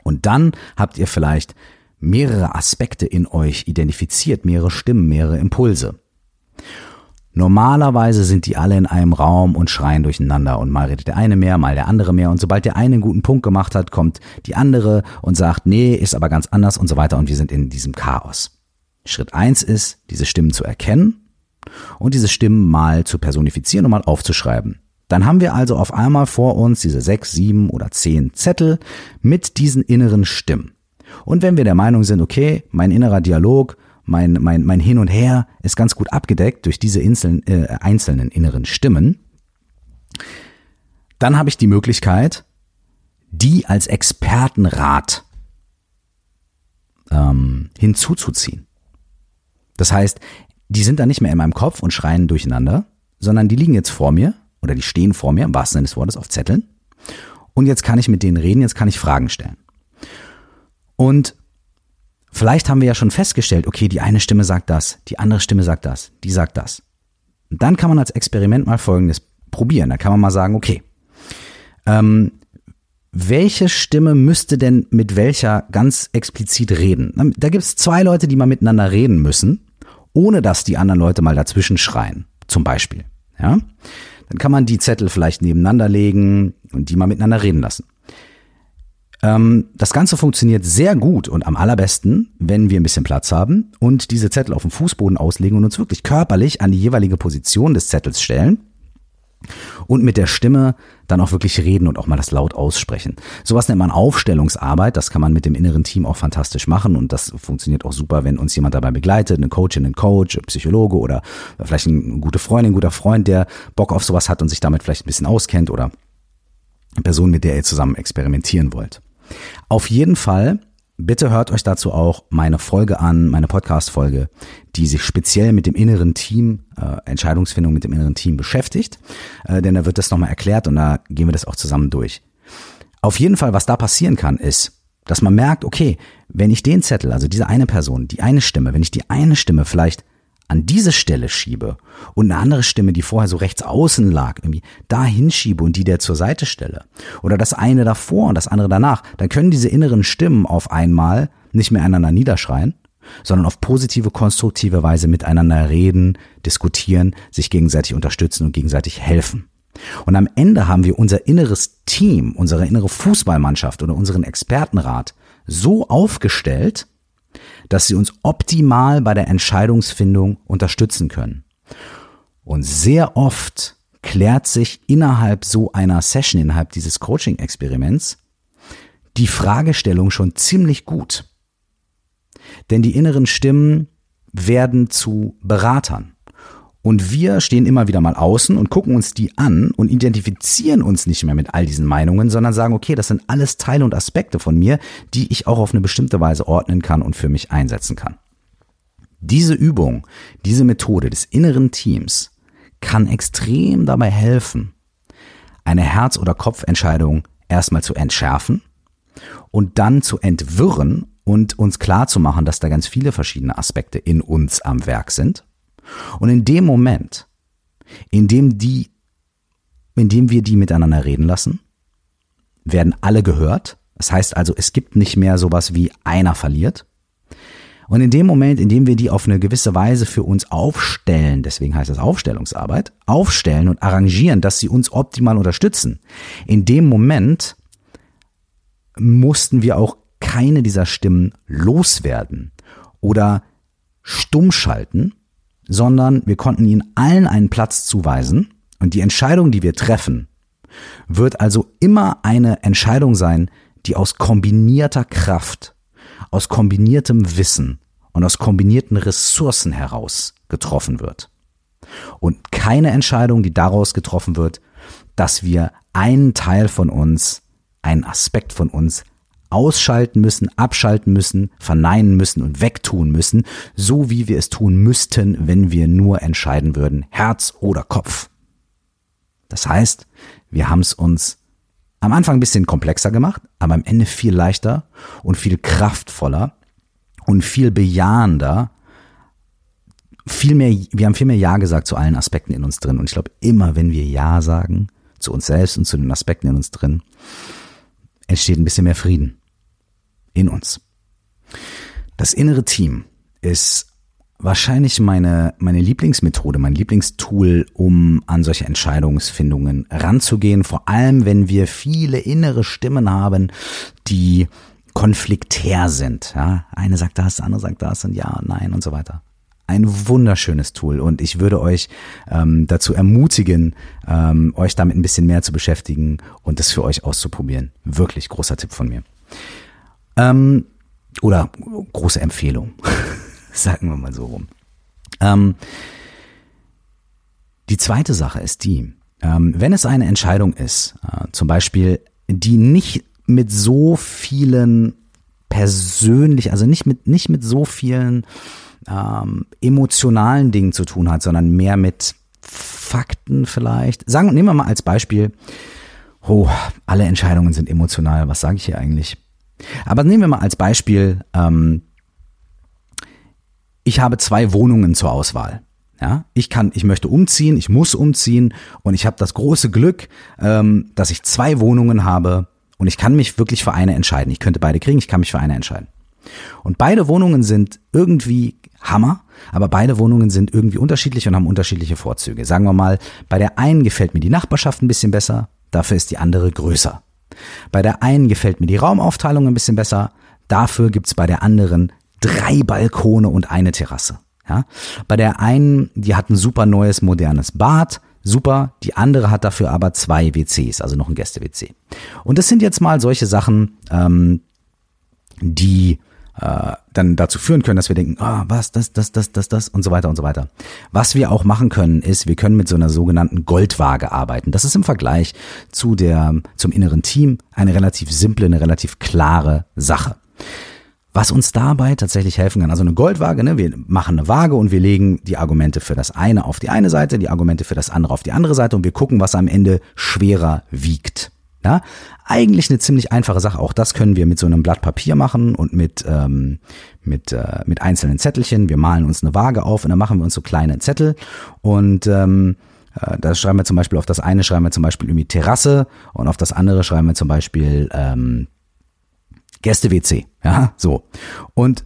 Speaker 1: Und dann habt ihr vielleicht mehrere Aspekte in euch identifiziert, mehrere Stimmen, mehrere Impulse. Normalerweise sind die alle in einem Raum und schreien durcheinander und mal redet der eine mehr, mal der andere mehr und sobald der eine einen guten Punkt gemacht hat, kommt die andere und sagt, nee, ist aber ganz anders und so weiter und wir sind in diesem Chaos. Schritt eins ist, diese Stimmen zu erkennen und diese Stimmen mal zu personifizieren und mal aufzuschreiben. Dann haben wir also auf einmal vor uns diese sechs, sieben oder zehn Zettel mit diesen inneren Stimmen. Und wenn wir der Meinung sind, okay, mein innerer Dialog mein, mein, mein Hin und Her ist ganz gut abgedeckt durch diese einzelnen, äh, einzelnen inneren Stimmen, dann habe ich die Möglichkeit, die als Expertenrat ähm, hinzuzuziehen. Das heißt, die sind dann nicht mehr in meinem Kopf und schreien durcheinander, sondern die liegen jetzt vor mir oder die stehen vor mir, im wahrsten Sinne des Wortes, auf Zetteln. Und jetzt kann ich mit denen reden, jetzt kann ich Fragen stellen. Und Vielleicht haben wir ja schon festgestellt, okay, die eine Stimme sagt das, die andere Stimme sagt das, die sagt das. Und dann kann man als Experiment mal Folgendes probieren. Da kann man mal sagen, okay, ähm, welche Stimme müsste denn mit welcher ganz explizit reden? Da gibt es zwei Leute, die mal miteinander reden müssen, ohne dass die anderen Leute mal dazwischen schreien, zum Beispiel. Ja? Dann kann man die Zettel vielleicht nebeneinander legen und die mal miteinander reden lassen. Ähm, das Ganze funktioniert sehr gut und am allerbesten, wenn wir ein bisschen Platz haben und diese Zettel auf dem Fußboden auslegen und uns wirklich körperlich an die jeweilige Position des Zettels stellen und mit der Stimme dann auch wirklich reden und auch mal das laut aussprechen. Sowas nennt man Aufstellungsarbeit, das kann man mit dem inneren Team auch fantastisch machen und das funktioniert auch super, wenn uns jemand dabei begleitet, eine Coachin, ein Coach, ein Psychologe oder vielleicht eine gute Freundin, ein guter Freund, der Bock auf sowas hat und sich damit vielleicht ein bisschen auskennt oder eine Person, mit der ihr zusammen experimentieren wollt. Auf jeden Fall Bitte hört euch dazu auch meine Folge an, meine Podcast-Folge, die sich speziell mit dem inneren Team, äh, Entscheidungsfindung mit dem inneren Team beschäftigt. Äh, denn da wird das nochmal erklärt und da gehen wir das auch zusammen durch. Auf jeden Fall, was da passieren kann, ist, dass man merkt, okay, wenn ich den Zettel, also diese eine Person, die eine Stimme, wenn ich die eine Stimme vielleicht an diese Stelle schiebe und eine andere Stimme, die vorher so rechts außen lag, irgendwie da hinschiebe und die der zur Seite stelle oder das eine davor und das andere danach, dann können diese inneren Stimmen auf einmal nicht mehr einander niederschreien, sondern auf positive, konstruktive Weise miteinander reden, diskutieren, sich gegenseitig unterstützen und gegenseitig helfen. Und am Ende haben wir unser inneres Team, unsere innere Fußballmannschaft oder unseren Expertenrat so aufgestellt, dass sie uns optimal bei der Entscheidungsfindung unterstützen können. Und sehr oft klärt sich innerhalb so einer Session, innerhalb dieses Coaching-Experiments, die Fragestellung schon ziemlich gut. Denn die inneren Stimmen werden zu Beratern. Und wir stehen immer wieder mal außen und gucken uns die an und identifizieren uns nicht mehr mit all diesen Meinungen, sondern sagen, okay, das sind alles Teile und Aspekte von mir, die ich auch auf eine bestimmte Weise ordnen kann und für mich einsetzen kann. Diese Übung, diese Methode des inneren Teams kann extrem dabei helfen, eine Herz- oder Kopfentscheidung erstmal zu entschärfen und dann zu entwirren und uns klar zu machen, dass da ganz viele verschiedene Aspekte in uns am Werk sind und in dem Moment, in dem die, in dem wir die miteinander reden lassen, werden alle gehört. Das heißt also, es gibt nicht mehr sowas wie einer verliert. Und in dem Moment, in dem wir die auf eine gewisse Weise für uns aufstellen, deswegen heißt das Aufstellungsarbeit, aufstellen und arrangieren, dass sie uns optimal unterstützen, in dem Moment mussten wir auch keine dieser Stimmen loswerden oder stumm schalten, sondern wir konnten ihnen allen einen Platz zuweisen und die Entscheidung, die wir treffen, wird also immer eine Entscheidung sein, die aus kombinierter Kraft, aus kombiniertem Wissen und aus kombinierten Ressourcen heraus getroffen wird. Und keine Entscheidung, die daraus getroffen wird, dass wir einen Teil von uns, einen Aspekt von uns ausschalten müssen, abschalten müssen, verneinen müssen und wegtun müssen, so wie wir es tun müssten, wenn wir nur entscheiden würden, Herz oder Kopf. Das heißt, wir haben es uns am Anfang ein bisschen komplexer gemacht, aber am Ende viel leichter und viel kraftvoller und viel bejahender. Viel mehr, wir haben viel mehr Ja gesagt zu allen Aspekten in uns drin. Und ich glaube, immer wenn wir Ja sagen, zu uns selbst und zu den Aspekten in uns drin, entsteht ein bisschen mehr Frieden in uns. Das innere Team ist wahrscheinlich meine, meine Lieblingsmethode, mein Lieblingstool, um an solche Entscheidungsfindungen ranzugehen. Vor allem, wenn wir viele innere Stimmen haben, die konfliktär sind. Ja, eine sagt das, andere sagt das und ja, nein und so weiter. Ein wunderschönes Tool und ich würde euch ähm, dazu ermutigen, ähm, euch damit ein bisschen mehr zu beschäftigen und das für euch auszuprobieren. Wirklich großer Tipp von mir. Ähm, oder große Empfehlung, sagen wir mal so rum. Ähm, die zweite Sache ist die, ähm, wenn es eine Entscheidung ist, äh, zum Beispiel, die nicht mit so vielen persönlich, also nicht mit, nicht mit so vielen ähm, emotionalen Dingen zu tun hat, sondern mehr mit Fakten vielleicht. Sagen, nehmen wir mal als Beispiel, oh, alle Entscheidungen sind emotional. Was sage ich hier eigentlich? Aber nehmen wir mal als Beispiel, ähm, ich habe zwei Wohnungen zur Auswahl. Ja, ich kann, ich möchte umziehen, ich muss umziehen und ich habe das große Glück, ähm, dass ich zwei Wohnungen habe und ich kann mich wirklich für eine entscheiden. Ich könnte beide kriegen, ich kann mich für eine entscheiden. Und beide Wohnungen sind irgendwie Hammer, aber beide Wohnungen sind irgendwie unterschiedlich und haben unterschiedliche Vorzüge. Sagen wir mal, bei der einen gefällt mir die Nachbarschaft ein bisschen besser, dafür ist die andere größer. Bei der einen gefällt mir die Raumaufteilung ein bisschen besser, dafür gibt's bei der anderen drei Balkone und eine Terrasse. Ja? Bei der einen, die hat ein super neues, modernes Bad, Super, die andere hat dafür aber zwei WCs, also noch ein Gäste-WC. Und das sind jetzt mal solche Sachen, ähm, die äh, dann dazu führen können, dass wir denken, ah, was, das, das, das, das, das und so weiter und so weiter. Was wir auch machen können, ist, wir können mit so einer sogenannten Goldwaage arbeiten. Das ist im Vergleich zu der, zum inneren Team eine relativ simple, eine relativ klare Sache. Was uns dabei tatsächlich helfen kann, also eine Goldwaage, ne, wir machen eine Waage und wir legen die Argumente für das eine auf die eine Seite, die Argumente für das andere auf die andere Seite und wir gucken, was am Ende schwerer wiegt. Ja, eigentlich eine ziemlich einfache Sache. Auch das können wir mit so einem Blatt Papier machen und mit ähm, mit äh, mit einzelnen Zettelchen. Wir malen uns eine Waage auf und dann machen wir uns so kleine Zettel und ähm, äh, da schreiben wir zum Beispiel auf das eine schreiben wir zum Beispiel irgendwie Terrasse und auf das andere schreiben wir zum Beispiel ähm, Gäste-WC. Ja, so. Und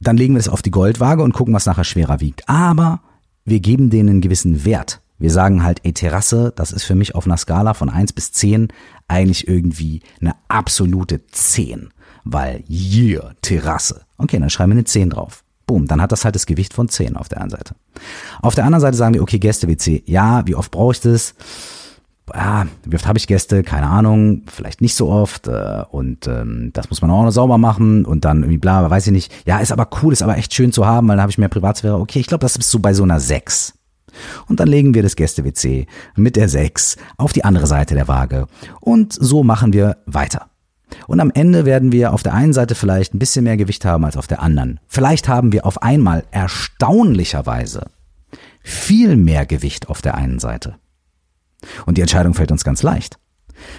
Speaker 1: dann legen wir das auf die Goldwaage und gucken, was nachher schwerer wiegt. Aber wir geben denen einen gewissen Wert. Wir sagen halt, ey, Terrasse, das ist für mich auf einer Skala von eins bis zehn eigentlich irgendwie eine absolute zehn, Weil, yeah, Terrasse. Okay, dann schreiben wir eine zehn drauf. Boom, dann hat das halt das Gewicht von zehn auf der einen Seite. Auf der anderen Seite sagen wir, okay, Gäste-WC, ja, wie oft brauche ich das? ja, wie oft habe ich Gäste? Keine Ahnung, vielleicht nicht so oft. Äh, und ähm, das muss man auch noch sauber machen und dann irgendwie bla, weiß ich nicht. Ja, ist aber cool, ist aber echt schön zu haben, weil dann habe ich mehr Privatsphäre. Okay, ich glaube, das ist so bei so einer 6. Und dann legen wir das Gäste-WC mit der 6 auf die andere Seite der Waage. Und so machen wir weiter. Und am Ende werden wir auf der einen Seite vielleicht ein bisschen mehr Gewicht haben als auf der anderen. Vielleicht haben wir auf einmal erstaunlicherweise viel mehr Gewicht auf der einen Seite. Und die Entscheidung fällt uns ganz leicht.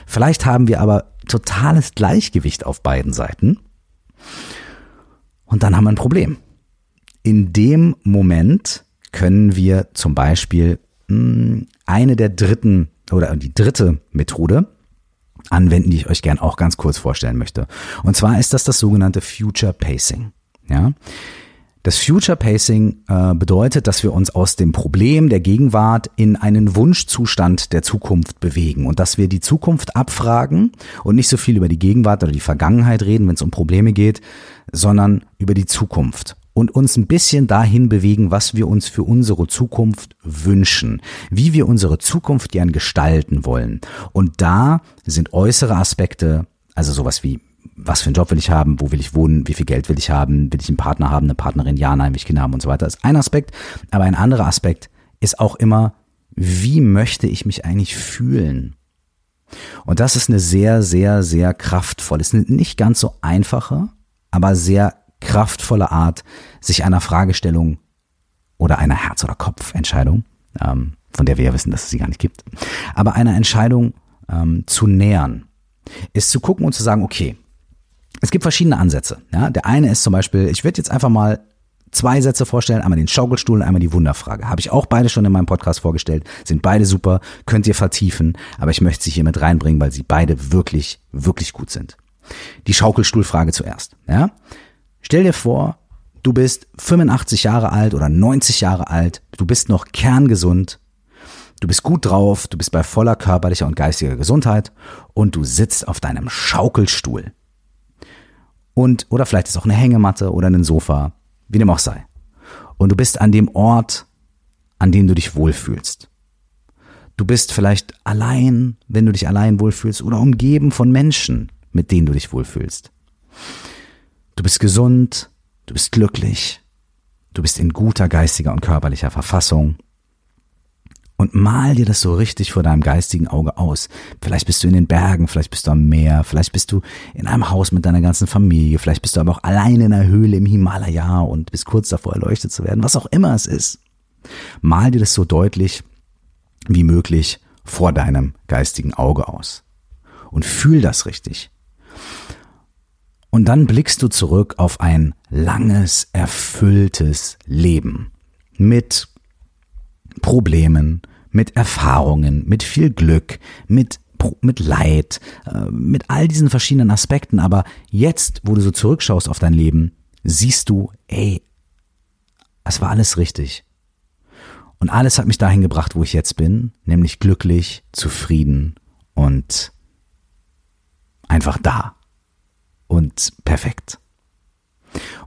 Speaker 1: Vielleicht haben wir aber totales Gleichgewicht auf beiden Seiten. Und dann haben wir ein Problem. In dem Moment können wir zum Beispiel mh, hm, eine der dritten oder die dritte Methode anwenden, die ich euch gern auch ganz kurz vorstellen möchte. Und zwar ist das das sogenannte Future Pacing. Ja, das Future Pacing äh, bedeutet, dass wir uns aus dem Problem der Gegenwart in einen Wunschzustand der Zukunft bewegen und dass wir die Zukunft abfragen und nicht so viel über die Gegenwart oder die Vergangenheit reden, wenn es um Probleme geht, sondern über die Zukunft und uns ein bisschen dahin bewegen, was wir uns für unsere Zukunft wünschen, wie wir unsere Zukunft gern gestalten wollen. Und da sind äußere Aspekte, also sowas wie was für einen Job will ich haben, wo will ich wohnen, wie viel Geld will ich haben, will ich einen Partner haben, eine Partnerin, ja, nein, will ich Kinder haben und so weiter. Das ist ein Aspekt. Aber ein anderer Aspekt ist auch immer, wie möchte ich mich eigentlich fühlen? Und das ist eine sehr, sehr, sehr kraftvolle, ist eine nicht ganz so einfache, aber sehr kraftvolle Art, sich einer Fragestellung oder einer Herz- oder Kopfentscheidung, ähm, von der wir ja wissen, dass es sie gar nicht gibt, aber einer Entscheidung ähm, zu nähern, ist zu gucken und zu sagen, okay, es gibt verschiedene Ansätze. Ja? Der eine ist zum Beispiel, ich werde jetzt einfach mal zwei Sätze vorstellen, einmal den Schaukelstuhl und einmal die Wunderfrage. Habe ich auch beide schon in meinem Podcast vorgestellt, sind beide super, könnt ihr vertiefen, aber ich möchte sie hier mit reinbringen, weil sie beide wirklich, wirklich gut sind. Die Schaukelstuhlfrage zuerst. Ja? Stell dir vor, du bist 85 Jahre alt oder 90 Jahre alt, du bist noch kerngesund, du bist gut drauf, du bist bei voller körperlicher und geistiger Gesundheit und du sitzt auf deinem Schaukelstuhl. Und, oder vielleicht ist auch eine Hängematte oder ein Sofa, wie dem auch sei. Und du bist an dem Ort, an dem du dich wohlfühlst. Du bist vielleicht allein, wenn du dich allein wohlfühlst, oder umgeben von Menschen, mit denen du dich wohlfühlst. Du bist gesund, du bist glücklich, du bist in guter geistiger und körperlicher Verfassung und mal dir das so richtig vor deinem geistigen Auge aus. Vielleicht bist du in den Bergen, vielleicht bist du am Meer, vielleicht bist du in einem Haus mit deiner ganzen Familie, vielleicht bist du aber auch alleine in einer Höhle im Himalaya und bist kurz davor erleuchtet zu werden, was auch immer es ist. Mal dir das so deutlich wie möglich vor deinem geistigen Auge aus. Und fühl das richtig. Und dann blickst du zurück auf ein langes, erfülltes Leben mit Problemen, mit Erfahrungen, mit viel Glück, mit mit Leid, äh, mit all diesen verschiedenen Aspekten. Aber jetzt, wo du so zurückschaust auf dein Leben, siehst du, ey, es war alles richtig. Und alles hat mich dahin gebracht, wo ich jetzt bin, nämlich glücklich, zufrieden und einfach da und perfekt.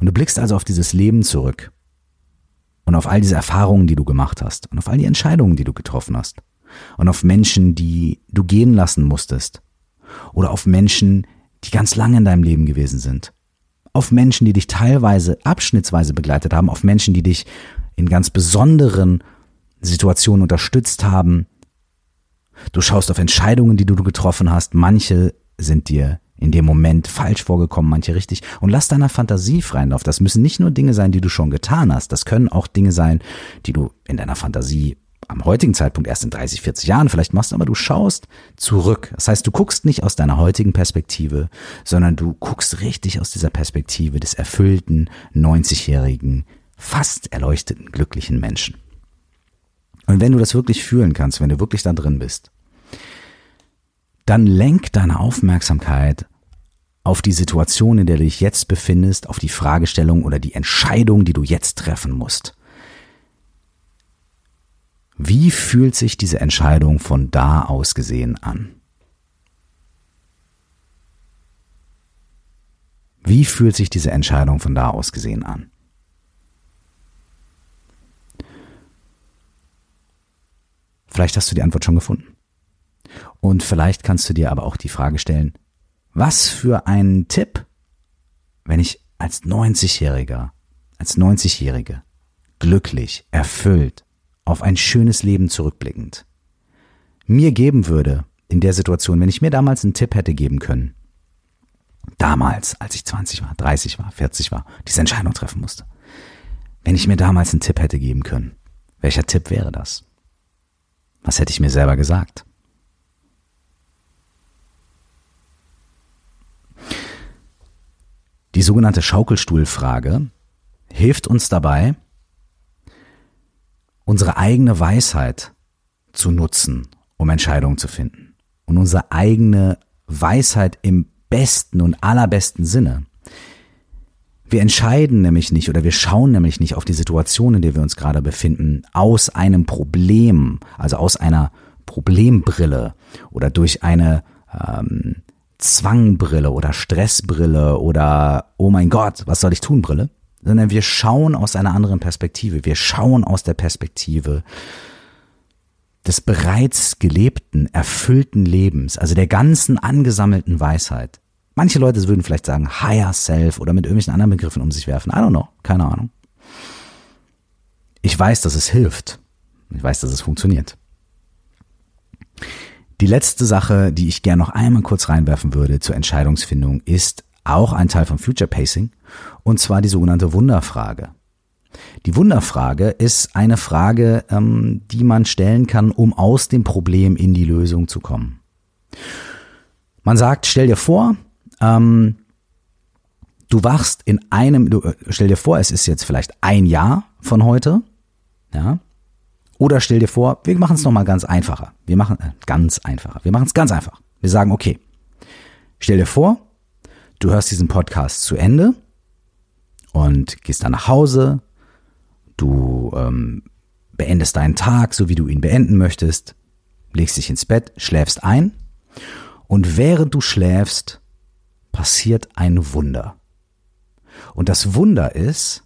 Speaker 1: Und du blickst also auf dieses Leben zurück und auf all diese Erfahrungen, die du gemacht hast und auf all die Entscheidungen, die du getroffen hast. und auf Menschen, die du gehen lassen musstest oder auf Menschen, die ganz lange in deinem Leben gewesen sind. Auf Menschen, die dich teilweise abschnittsweise begleitet haben, auf Menschen, die dich in ganz besonderen Situationen unterstützt haben. Du schaust auf Entscheidungen, die du getroffen hast. Manche sind dir in dem Moment falsch vorgekommen, manche richtig. Und lass deiner Fantasie freien Lauf. Das müssen nicht nur Dinge sein, die du schon getan hast. Das können auch Dinge sein, die du in deiner Fantasie am heutigen Zeitpunkt erst in 30, 40 Jahren vielleicht machst, aber du schaust zurück. Das heißt, du guckst nicht aus deiner heutigen Perspektive, sondern du guckst richtig aus dieser Perspektive des erfüllten, 90-jährigen, fast erleuchteten, glücklichen Menschen. Und wenn du das wirklich fühlen kannst, wenn du wirklich da drin bist, dann lenk deine Aufmerksamkeit auf die Situation, in der du dich jetzt befindest, auf die Fragestellung oder die Entscheidung, die du jetzt treffen musst. Wie fühlt sich diese Entscheidung von da aus gesehen an? Wie fühlt sich diese Entscheidung von da aus gesehen an? Vielleicht hast du die Antwort schon gefunden. Und vielleicht kannst du dir aber auch die Frage stellen, was für einen Tipp, wenn ich als 90-Jähriger, als 90-Jährige glücklich, erfüllt, auf ein schönes Leben zurückblickend, mir geben würde in der Situation, wenn ich mir damals einen Tipp hätte geben können, damals, als ich 20 war, 30 war, 40 war, diese Entscheidung treffen musste, wenn ich mir damals einen Tipp hätte geben können, welcher Tipp wäre das? Was hätte ich mir selber gesagt? Die sogenannte Schaukelstuhlfrage hilft uns dabei, unsere eigene Weisheit zu nutzen, um Entscheidungen zu finden. Und unsere eigene Weisheit im besten und allerbesten Sinne. Wir entscheiden nämlich nicht oder wir schauen nämlich nicht auf die Situation, in der wir uns gerade befinden, aus einem Problem, also aus einer Problembrille oder durch eine ähm, Zwangbrille oder Stressbrille oder Oh mein Gott, was soll ich tun Brille, sondern wir schauen aus einer anderen Perspektive. Wir schauen aus der Perspektive des bereits gelebten, erfüllten Lebens, also der ganzen angesammelten Weisheit. Manche Leute würden vielleicht sagen Higher Self oder mit irgendwelchen anderen Begriffen um sich werfen. I don't know, keine Ahnung. Ich weiß, dass es hilft. Ich weiß, dass es funktioniert. Die letzte Sache, die ich gerne noch einmal kurz reinwerfen würde zur Entscheidungsfindung, ist auch ein Teil vom Future Pacing, und zwar die sogenannte Wunderfrage. Die Wunderfrage ist eine Frage, ähm, die man stellen kann, um aus dem Problem in die Lösung zu kommen. Man sagt, stell dir vor, ähm, du wachst in einem, äh, stell dir vor, es ist jetzt vielleicht ein Jahr von heute, ja, oder stell dir vor, wir machen es nochmal ganz einfacher. Wir machen äh, ganz einfacher. Wir machen es ganz einfach. Wir sagen, okay, stell dir vor, du hörst diesen Podcast zu Ende und gehst dann nach Hause, du ähm, beendest deinen Tag, so wie du ihn beenden möchtest, legst dich ins Bett, schläfst ein und während du schläfst, passiert ein Wunder. Und das Wunder ist,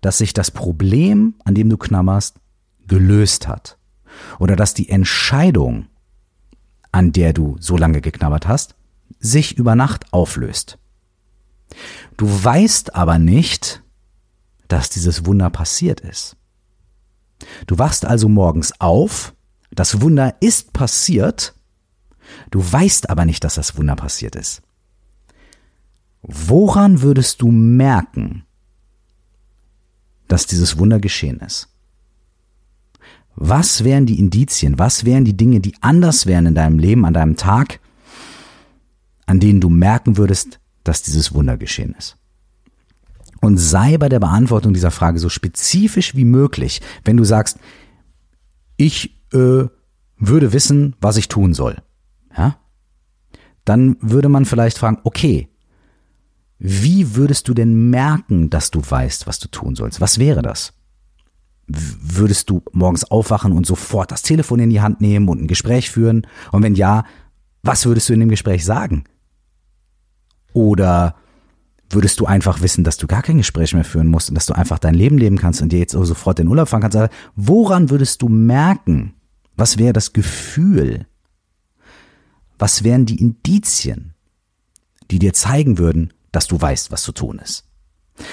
Speaker 1: dass sich das Problem, an dem du knabberst, gelöst hat. Oder dass die Entscheidung, an der du so lange geknabbert hast, sich über Nacht auflöst. Du weißt aber nicht, dass dieses Wunder passiert ist. Du wachst also morgens auf, das Wunder ist passiert, du weißt aber nicht, dass das Wunder passiert ist. Woran würdest du merken, dass dieses Wunder geschehen ist? Was wären die Indizien, was wären die Dinge, die anders wären in deinem Leben, an deinem Tag, an denen du merken würdest, dass dieses Wunder geschehen ist. Und sei bei der Beantwortung dieser Frage so spezifisch wie möglich, wenn du sagst, ich äh, würde wissen, was ich tun soll. Ja? Dann würde man vielleicht fragen, okay, wie würdest du denn merken, dass du weißt, was du tun sollst? Was wäre das? Würdest du morgens aufwachen und sofort das Telefon in die Hand nehmen und ein Gespräch führen? Und wenn ja, was würdest du in dem Gespräch sagen? Oder würdest du einfach wissen, dass du gar kein Gespräch mehr führen musst und dass du einfach dein Leben leben kannst und dir jetzt sofort den Urlaub fahren kannst? Woran würdest du merken, Was wäre das Gefühl? Was wären die Indizien, die dir zeigen würden, dass du weißt, was zu tun ist?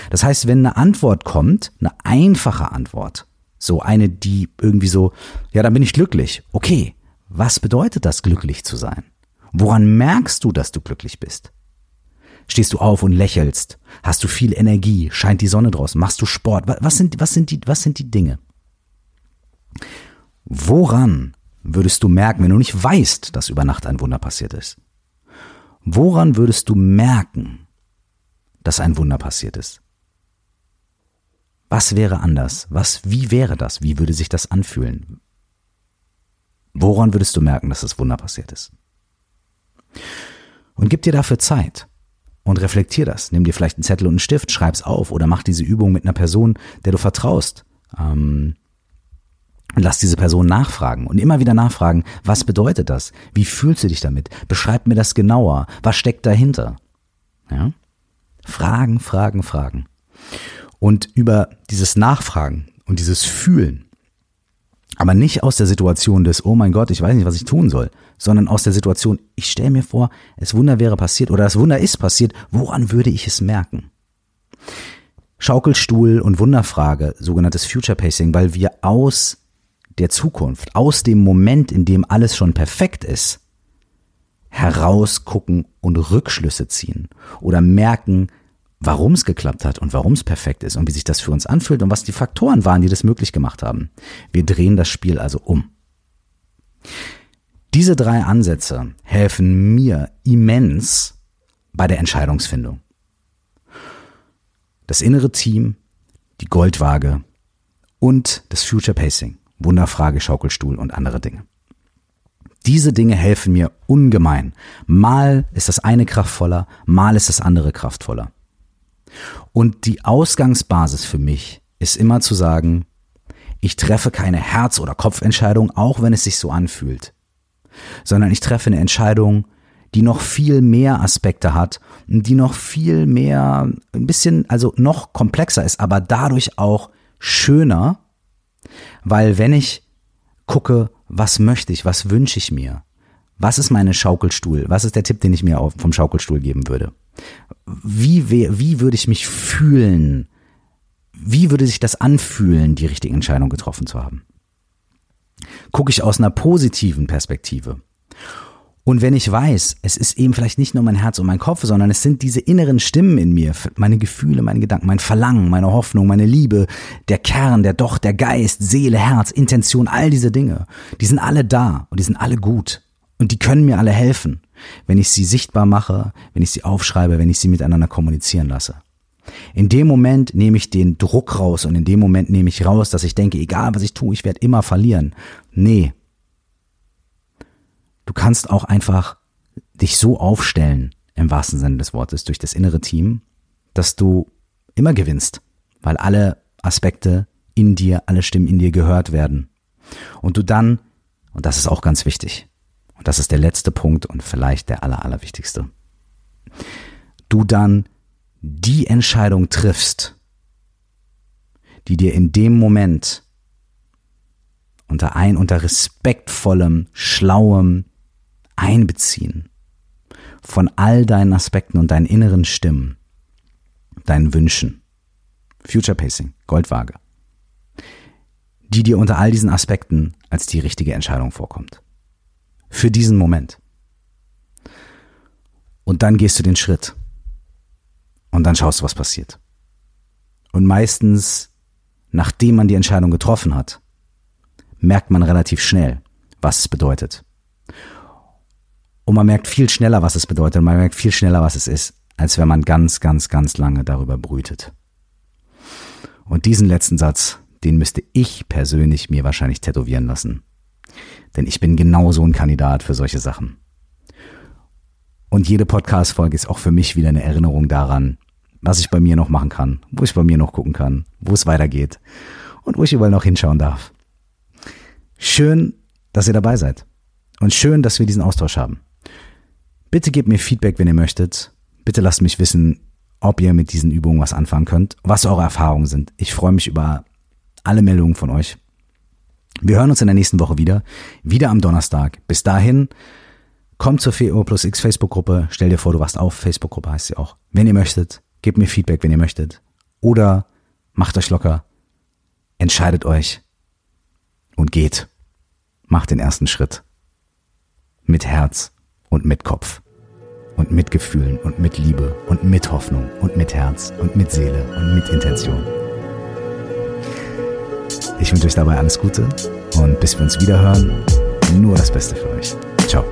Speaker 1: Das heißt, wenn eine Antwort kommt, eine einfache Antwort, so eine, die irgendwie so, ja, dann bin ich glücklich. Okay, was bedeutet das, glücklich zu sein? Woran merkst du, dass du glücklich bist? Stehst du auf und lächelst? Hast du viel Energie? Scheint die Sonne draußen? Machst du Sport? Was sind, was sind, die, was sind die Dinge? Woran würdest du merken, wenn du nicht weißt, dass über Nacht ein Wunder passiert ist? Woran würdest du merken, dass ein Wunder passiert ist? Was wäre anders? Was, wie wäre das? Wie würde sich das anfühlen? Woran würdest du merken, dass das Wunder passiert ist? Und gib dir dafür Zeit und reflektier das. Nimm dir vielleicht einen Zettel und einen Stift, schreib's auf oder mach diese Übung mit einer Person, der du vertraust. Ähm, lass diese Person nachfragen und immer wieder nachfragen, was bedeutet das? Wie fühlst du dich damit? Beschreib mir das genauer. Was steckt dahinter? Ja? Fragen, Fragen, Fragen. Und über dieses Nachfragen und dieses Fühlen, aber nicht aus der Situation des, oh mein Gott, ich weiß nicht, was ich tun soll, sondern aus der Situation, ich stelle mir vor, das Wunder wäre passiert oder das Wunder ist passiert, woran würde ich es merken? Schaukelstuhl und Wunderfrage, sogenanntes Future Pacing, weil wir aus der Zukunft, aus dem Moment, in dem alles schon perfekt ist, herausgucken und Rückschlüsse ziehen oder merken, warum es geklappt hat und warum es perfekt ist und wie sich das für uns anfühlt und was die Faktoren waren, die das möglich gemacht haben. Wir drehen das Spiel also um. Diese drei Ansätze helfen mir immens bei der Entscheidungsfindung. Das innere Team, die Goldwaage und das Future Pacing, Wunderfrage, Schaukelstuhl und andere Dinge. Diese Dinge helfen mir ungemein. Mal ist das eine kraftvoller, mal ist das andere kraftvoller. Und die Ausgangsbasis für mich ist immer zu sagen, ich treffe keine Herz- oder Kopfentscheidung, auch wenn es sich so anfühlt, sondern ich treffe eine Entscheidung, die noch viel mehr Aspekte hat, die noch viel mehr, ein bisschen, also noch komplexer ist, aber dadurch auch schöner, weil wenn ich gucke, was möchte ich, was wünsche ich mir, was ist meine Schaukelstuhl, was ist der Tipp, den ich mir vom Schaukelstuhl geben würde, wie, wie würde ich mich fühlen, wie würde sich das anfühlen, die richtige Entscheidung getroffen zu haben. Gucke ich aus einer positiven Perspektive. Und wenn ich weiß, es ist eben vielleicht nicht nur mein Herz und mein Kopf, sondern es sind diese inneren Stimmen in mir, meine Gefühle, meine Gedanken, mein Verlangen, meine Hoffnung, meine Liebe, der Kern, der Doch, der Geist, Seele, Herz, Intention, all diese Dinge, die sind alle da und die sind alle gut und die können mir alle helfen, wenn ich sie sichtbar mache, wenn ich sie aufschreibe, wenn ich sie miteinander kommunizieren lasse. In dem Moment nehme ich den Druck raus und in dem Moment nehme ich raus, dass ich denke, egal was ich tue, ich werde immer verlieren. Nee. Du kannst auch einfach dich so aufstellen, im wahrsten Sinne des Wortes, durch das innere Team, dass du immer gewinnst, weil alle Aspekte in dir, alle Stimmen in dir gehört werden. Und du dann, und das ist auch ganz wichtig, und das ist der letzte Punkt und vielleicht der aller, allerwichtigste, du dann die Entscheidung triffst, die dir in dem Moment unter ein, unter respektvollem, schlauem Einbeziehen von all deinen Aspekten und deinen inneren Stimmen, deinen Wünschen, Future Pacing, Goldwaage, die dir unter all diesen Aspekten als die richtige Entscheidung vorkommt. Für diesen Moment. Und dann gehst du den Schritt und dann schaust du, was passiert. Und meistens, nachdem man die Entscheidung getroffen hat, merkt man relativ schnell, was es bedeutet. Und man merkt viel schneller, was es bedeutet. Und man merkt viel schneller, was es ist, als wenn man ganz, ganz, ganz lange darüber brütet. Und diesen letzten Satz, den müsste ich persönlich mir wahrscheinlich tätowieren lassen. Denn ich bin genauso ein Kandidat für solche Sachen. Und jede Podcast-Folge ist auch für mich wieder eine Erinnerung daran, was ich bei mir noch machen kann, wo ich bei mir noch gucken kann, wo es weitergeht und wo ich überall noch hinschauen darf. Schön, dass ihr dabei seid. Und schön, dass wir diesen Austausch haben. Bitte gebt mir Feedback, wenn ihr möchtet. Bitte lasst mich wissen, ob ihr mit diesen Übungen was anfangen könnt, was eure Erfahrungen sind. Ich freue mich über alle Meldungen von euch. Wir hören uns in der nächsten Woche wieder, wieder am Donnerstag. Bis dahin, kommt zur FEO plus X Facebook-Gruppe. Stell dir vor, du warst auf Facebook-Gruppe, heißt sie auch. Wenn ihr möchtet, gebt mir Feedback, wenn ihr möchtet. Oder macht euch locker, entscheidet euch und geht. Macht den ersten Schritt. Mit Herz und mit Kopf. Und mit Gefühlen und mit Liebe und mit Hoffnung und mit Herz und mit Seele und mit Intention. Ich wünsche euch dabei alles Gute und bis wir uns wieder hören, nur das Beste für euch. Ciao.